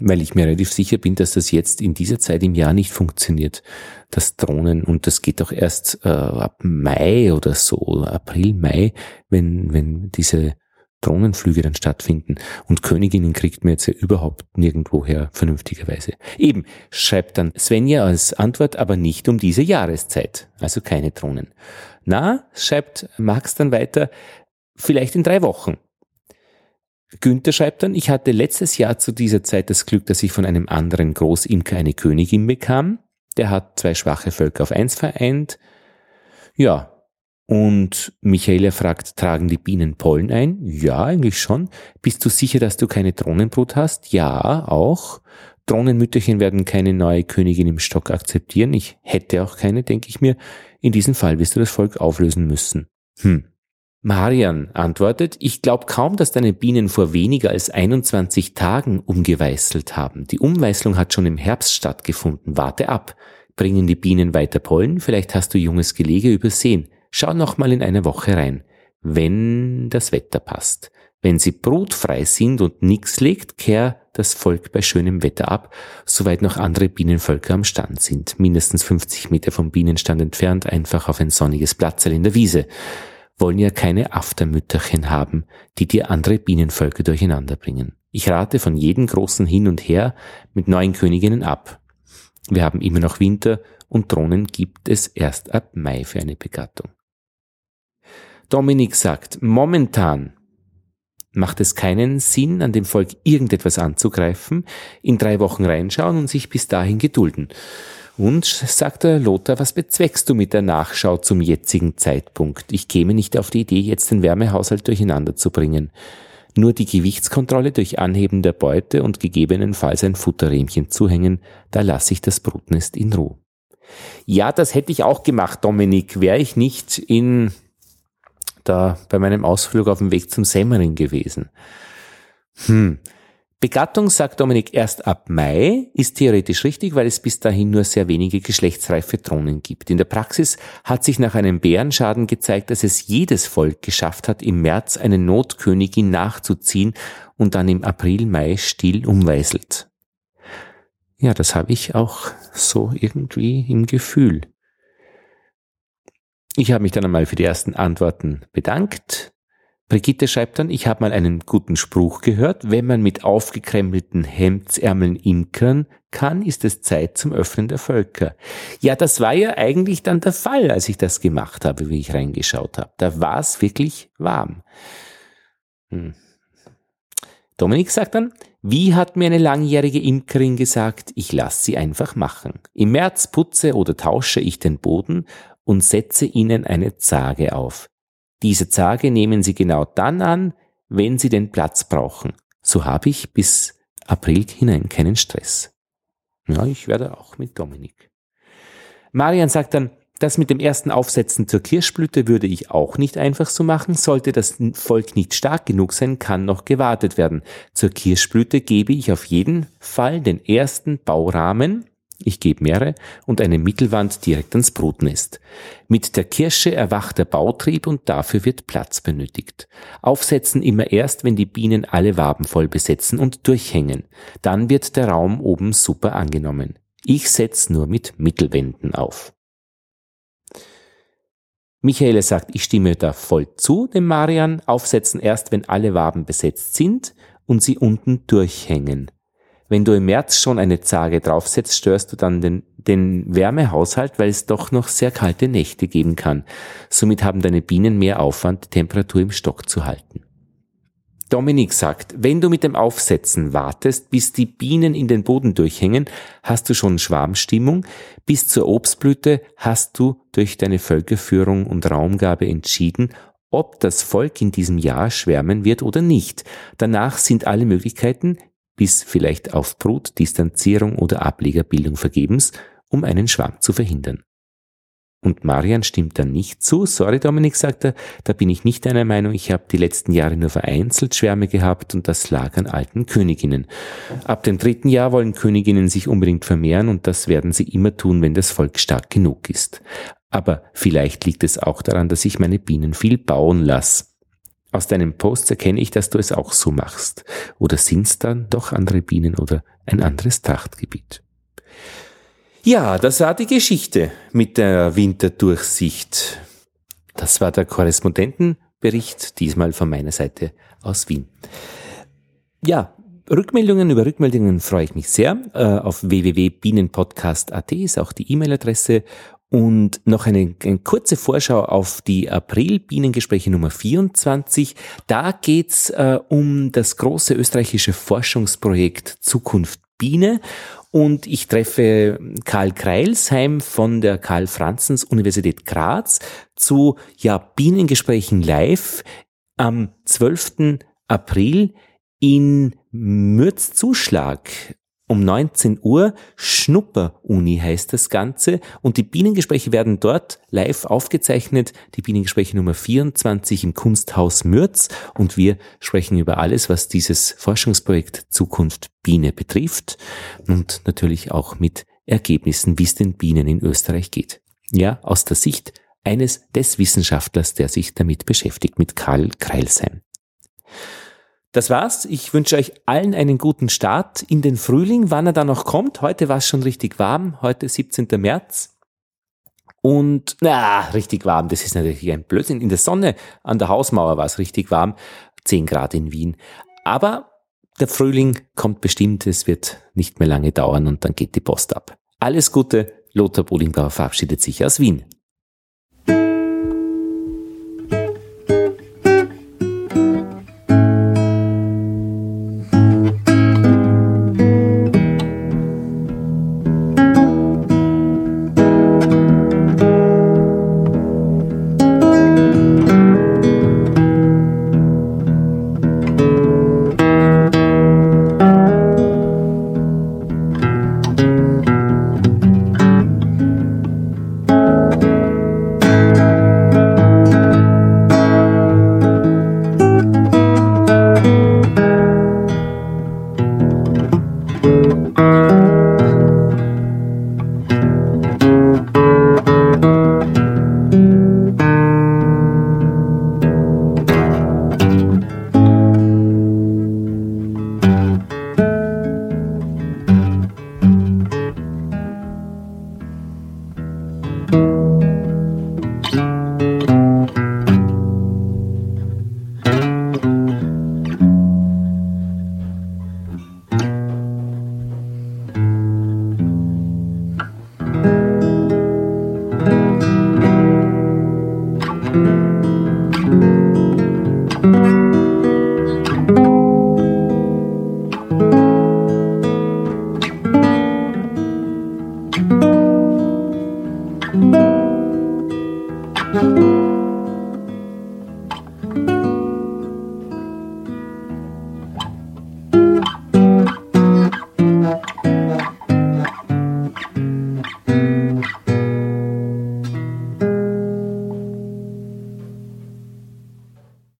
[SPEAKER 1] Weil ich mir relativ sicher bin, dass das jetzt in dieser Zeit im Jahr nicht funktioniert, das Drohnen. Und das geht auch erst äh, ab Mai oder so, April, Mai, wenn, wenn diese Drohnenflüge dann stattfinden. Und Königinnen kriegt man jetzt ja überhaupt nirgendwoher vernünftigerweise. Eben, schreibt dann Svenja als Antwort, aber nicht um diese Jahreszeit. Also keine Drohnen. Na, schreibt Max dann weiter, vielleicht in drei Wochen. Günther schreibt dann, ich hatte letztes Jahr zu dieser Zeit das Glück, dass ich von einem anderen Großimker eine Königin bekam. Der hat zwei schwache Völker auf eins vereint. Ja. Und Michaela fragt, tragen die Bienen Pollen ein? Ja, eigentlich schon. Bist du sicher, dass du keine Drohnenbrut hast? Ja, auch. Drohnenmütterchen werden keine neue Königin im Stock akzeptieren. Ich hätte auch keine, denke ich mir. In diesem Fall wirst du das Volk auflösen müssen. Hm. Marian antwortet, ich glaube kaum, dass deine Bienen vor weniger als 21 Tagen umgeweißelt haben. Die Umweißlung hat schon im Herbst stattgefunden. Warte ab. Bringen die Bienen weiter Pollen? Vielleicht hast du junges Gelege übersehen. Schau noch mal in eine Woche rein. Wenn das Wetter passt. Wenn sie brutfrei sind und nix legt, kehr das Volk bei schönem Wetter ab, soweit noch andere Bienenvölker am Stand sind. Mindestens 50 Meter vom Bienenstand entfernt, einfach auf ein sonniges Platzl in der Wiese wollen ja keine Aftermütterchen haben, die dir andere Bienenvölker durcheinander bringen. Ich rate von jedem großen Hin und Her mit neuen Königinnen ab. Wir haben immer noch Winter und Drohnen gibt es erst ab Mai für eine Begattung. Dominik sagt, momentan macht es keinen Sinn, an dem Volk irgendetwas anzugreifen, in drei Wochen reinschauen und sich bis dahin gedulden. Und, sagte Lothar, was bezweckst du mit der Nachschau zum jetzigen Zeitpunkt? Ich käme nicht auf die Idee, jetzt den Wärmehaushalt durcheinander zu bringen. Nur die Gewichtskontrolle durch Anheben der Beute und gegebenenfalls ein Futterrähmchen zuhängen, da lasse ich das Brutnest in Ruhe. Ja, das hätte ich auch gemacht, Dominik, wäre ich nicht in da bei meinem Ausflug auf dem Weg zum Semmering gewesen. Hm, Begattung, sagt Dominik, erst ab Mai ist theoretisch richtig, weil es bis dahin nur sehr wenige geschlechtsreife Drohnen gibt. In der Praxis hat sich nach einem Bärenschaden gezeigt, dass es jedes Volk geschafft hat, im März eine Notkönigin nachzuziehen und dann im April, Mai still umweiselt. Ja, das habe ich auch so irgendwie im Gefühl. Ich habe mich dann einmal für die ersten Antworten bedankt Brigitte schreibt dann, ich habe mal einen guten Spruch gehört, wenn man mit aufgekrempelten Hemdsärmeln imkern kann, ist es Zeit zum Öffnen der Völker. Ja, das war ja eigentlich dann der Fall, als ich das gemacht habe, wie ich reingeschaut habe. Da war es wirklich warm. Hm. Dominik sagt dann, wie hat mir eine langjährige Imkerin gesagt, ich lasse sie einfach machen. Im März putze oder tausche ich den Boden und setze ihnen eine Zage auf. Diese Zage nehmen Sie genau dann an, wenn Sie den Platz brauchen. So habe ich bis April hinein keinen Stress. Ja, ich werde auch mit Dominik. Marian sagt dann, das mit dem ersten Aufsetzen zur Kirschblüte würde ich auch nicht einfach so machen. Sollte das Volk nicht stark genug sein, kann noch gewartet werden. Zur Kirschblüte gebe ich auf jeden Fall den ersten Baurahmen ich gebe mehrere und eine Mittelwand direkt ans Brutnest. Mit der Kirsche erwacht der Bautrieb und dafür wird Platz benötigt. Aufsetzen immer erst, wenn die Bienen alle Waben voll besetzen und durchhängen. Dann wird der Raum oben super angenommen. Ich setze nur mit Mittelwänden auf. Michaele sagt, ich stimme da voll zu, dem Marian. Aufsetzen erst, wenn alle Waben besetzt sind und sie unten durchhängen. Wenn du im März schon eine Zage draufsetzt, störst du dann den, den Wärmehaushalt, weil es doch noch sehr kalte Nächte geben kann. Somit haben deine Bienen mehr Aufwand, die Temperatur im Stock zu halten. Dominik sagt, wenn du mit dem Aufsetzen wartest, bis die Bienen in den Boden durchhängen, hast du schon Schwarmstimmung. Bis zur Obstblüte hast du durch deine Völkerführung und Raumgabe entschieden, ob das Volk in diesem Jahr schwärmen wird oder nicht. Danach sind alle Möglichkeiten, bis vielleicht auf Brut, Distanzierung oder Ablegerbildung vergebens, um einen Schwamm zu verhindern. Und Marian stimmt dann nicht zu. Sorry, Dominik, sagt er, da bin ich nicht deiner Meinung. Ich habe die letzten Jahre nur vereinzelt Schwärme gehabt und das lag an alten Königinnen. Ab dem dritten Jahr wollen Königinnen sich unbedingt vermehren und das werden sie immer tun, wenn das Volk stark genug ist. Aber vielleicht liegt es auch daran, dass ich meine Bienen viel bauen lasse. Aus deinem Post erkenne ich, dass du es auch so machst. Oder sind es dann doch andere Bienen oder ein anderes Trachtgebiet? Ja, das war die Geschichte mit der Winterdurchsicht. Das war der Korrespondentenbericht, diesmal von meiner Seite aus Wien. Ja, Rückmeldungen über Rückmeldungen freue ich mich sehr. Äh, auf www.bienenpodcast.at ist auch die E-Mail-Adresse Und noch eine, eine kurze Vorschau auf die April-Bienengespräche Nummer 24. Da geht's äh, um das große österreichische Forschungsprojekt Zukunft Biene. Und ich treffe Karl Kreilsheim von der Karl-Franzens-Universität Graz zu ja, Bienengesprächen live am 12. April in Mürzzuschlag um 19 Uhr. Schnupper-Uni heißt das Ganze. Und die Bienengespräche werden dort live aufgezeichnet. Die Bienengespräche Nummer 24 im Kunsthaus Mürz. Und wir sprechen über alles, was dieses Forschungsprojekt Zukunft Biene betrifft. Und natürlich auch mit Ergebnissen, wie es den Bienen in Österreich geht. Ja, aus der Sicht eines des Wissenschaftlers, der sich damit beschäftigt, mit Karl Kreilsheim. Das war's. Ich wünsche euch allen einen guten Start in den Frühling, wann er da noch kommt. Heute war es schon richtig warm, heute 17. März. Und, na, richtig warm, das ist natürlich ein Blödsinn. In der Sonne an der Hausmauer war es richtig warm, 10 Grad in Wien. Aber der Frühling kommt bestimmt, es wird nicht mehr lange dauern und dann geht die Post ab. Alles Gute, Lothar Bodingbauer verabschiedet sich aus Wien.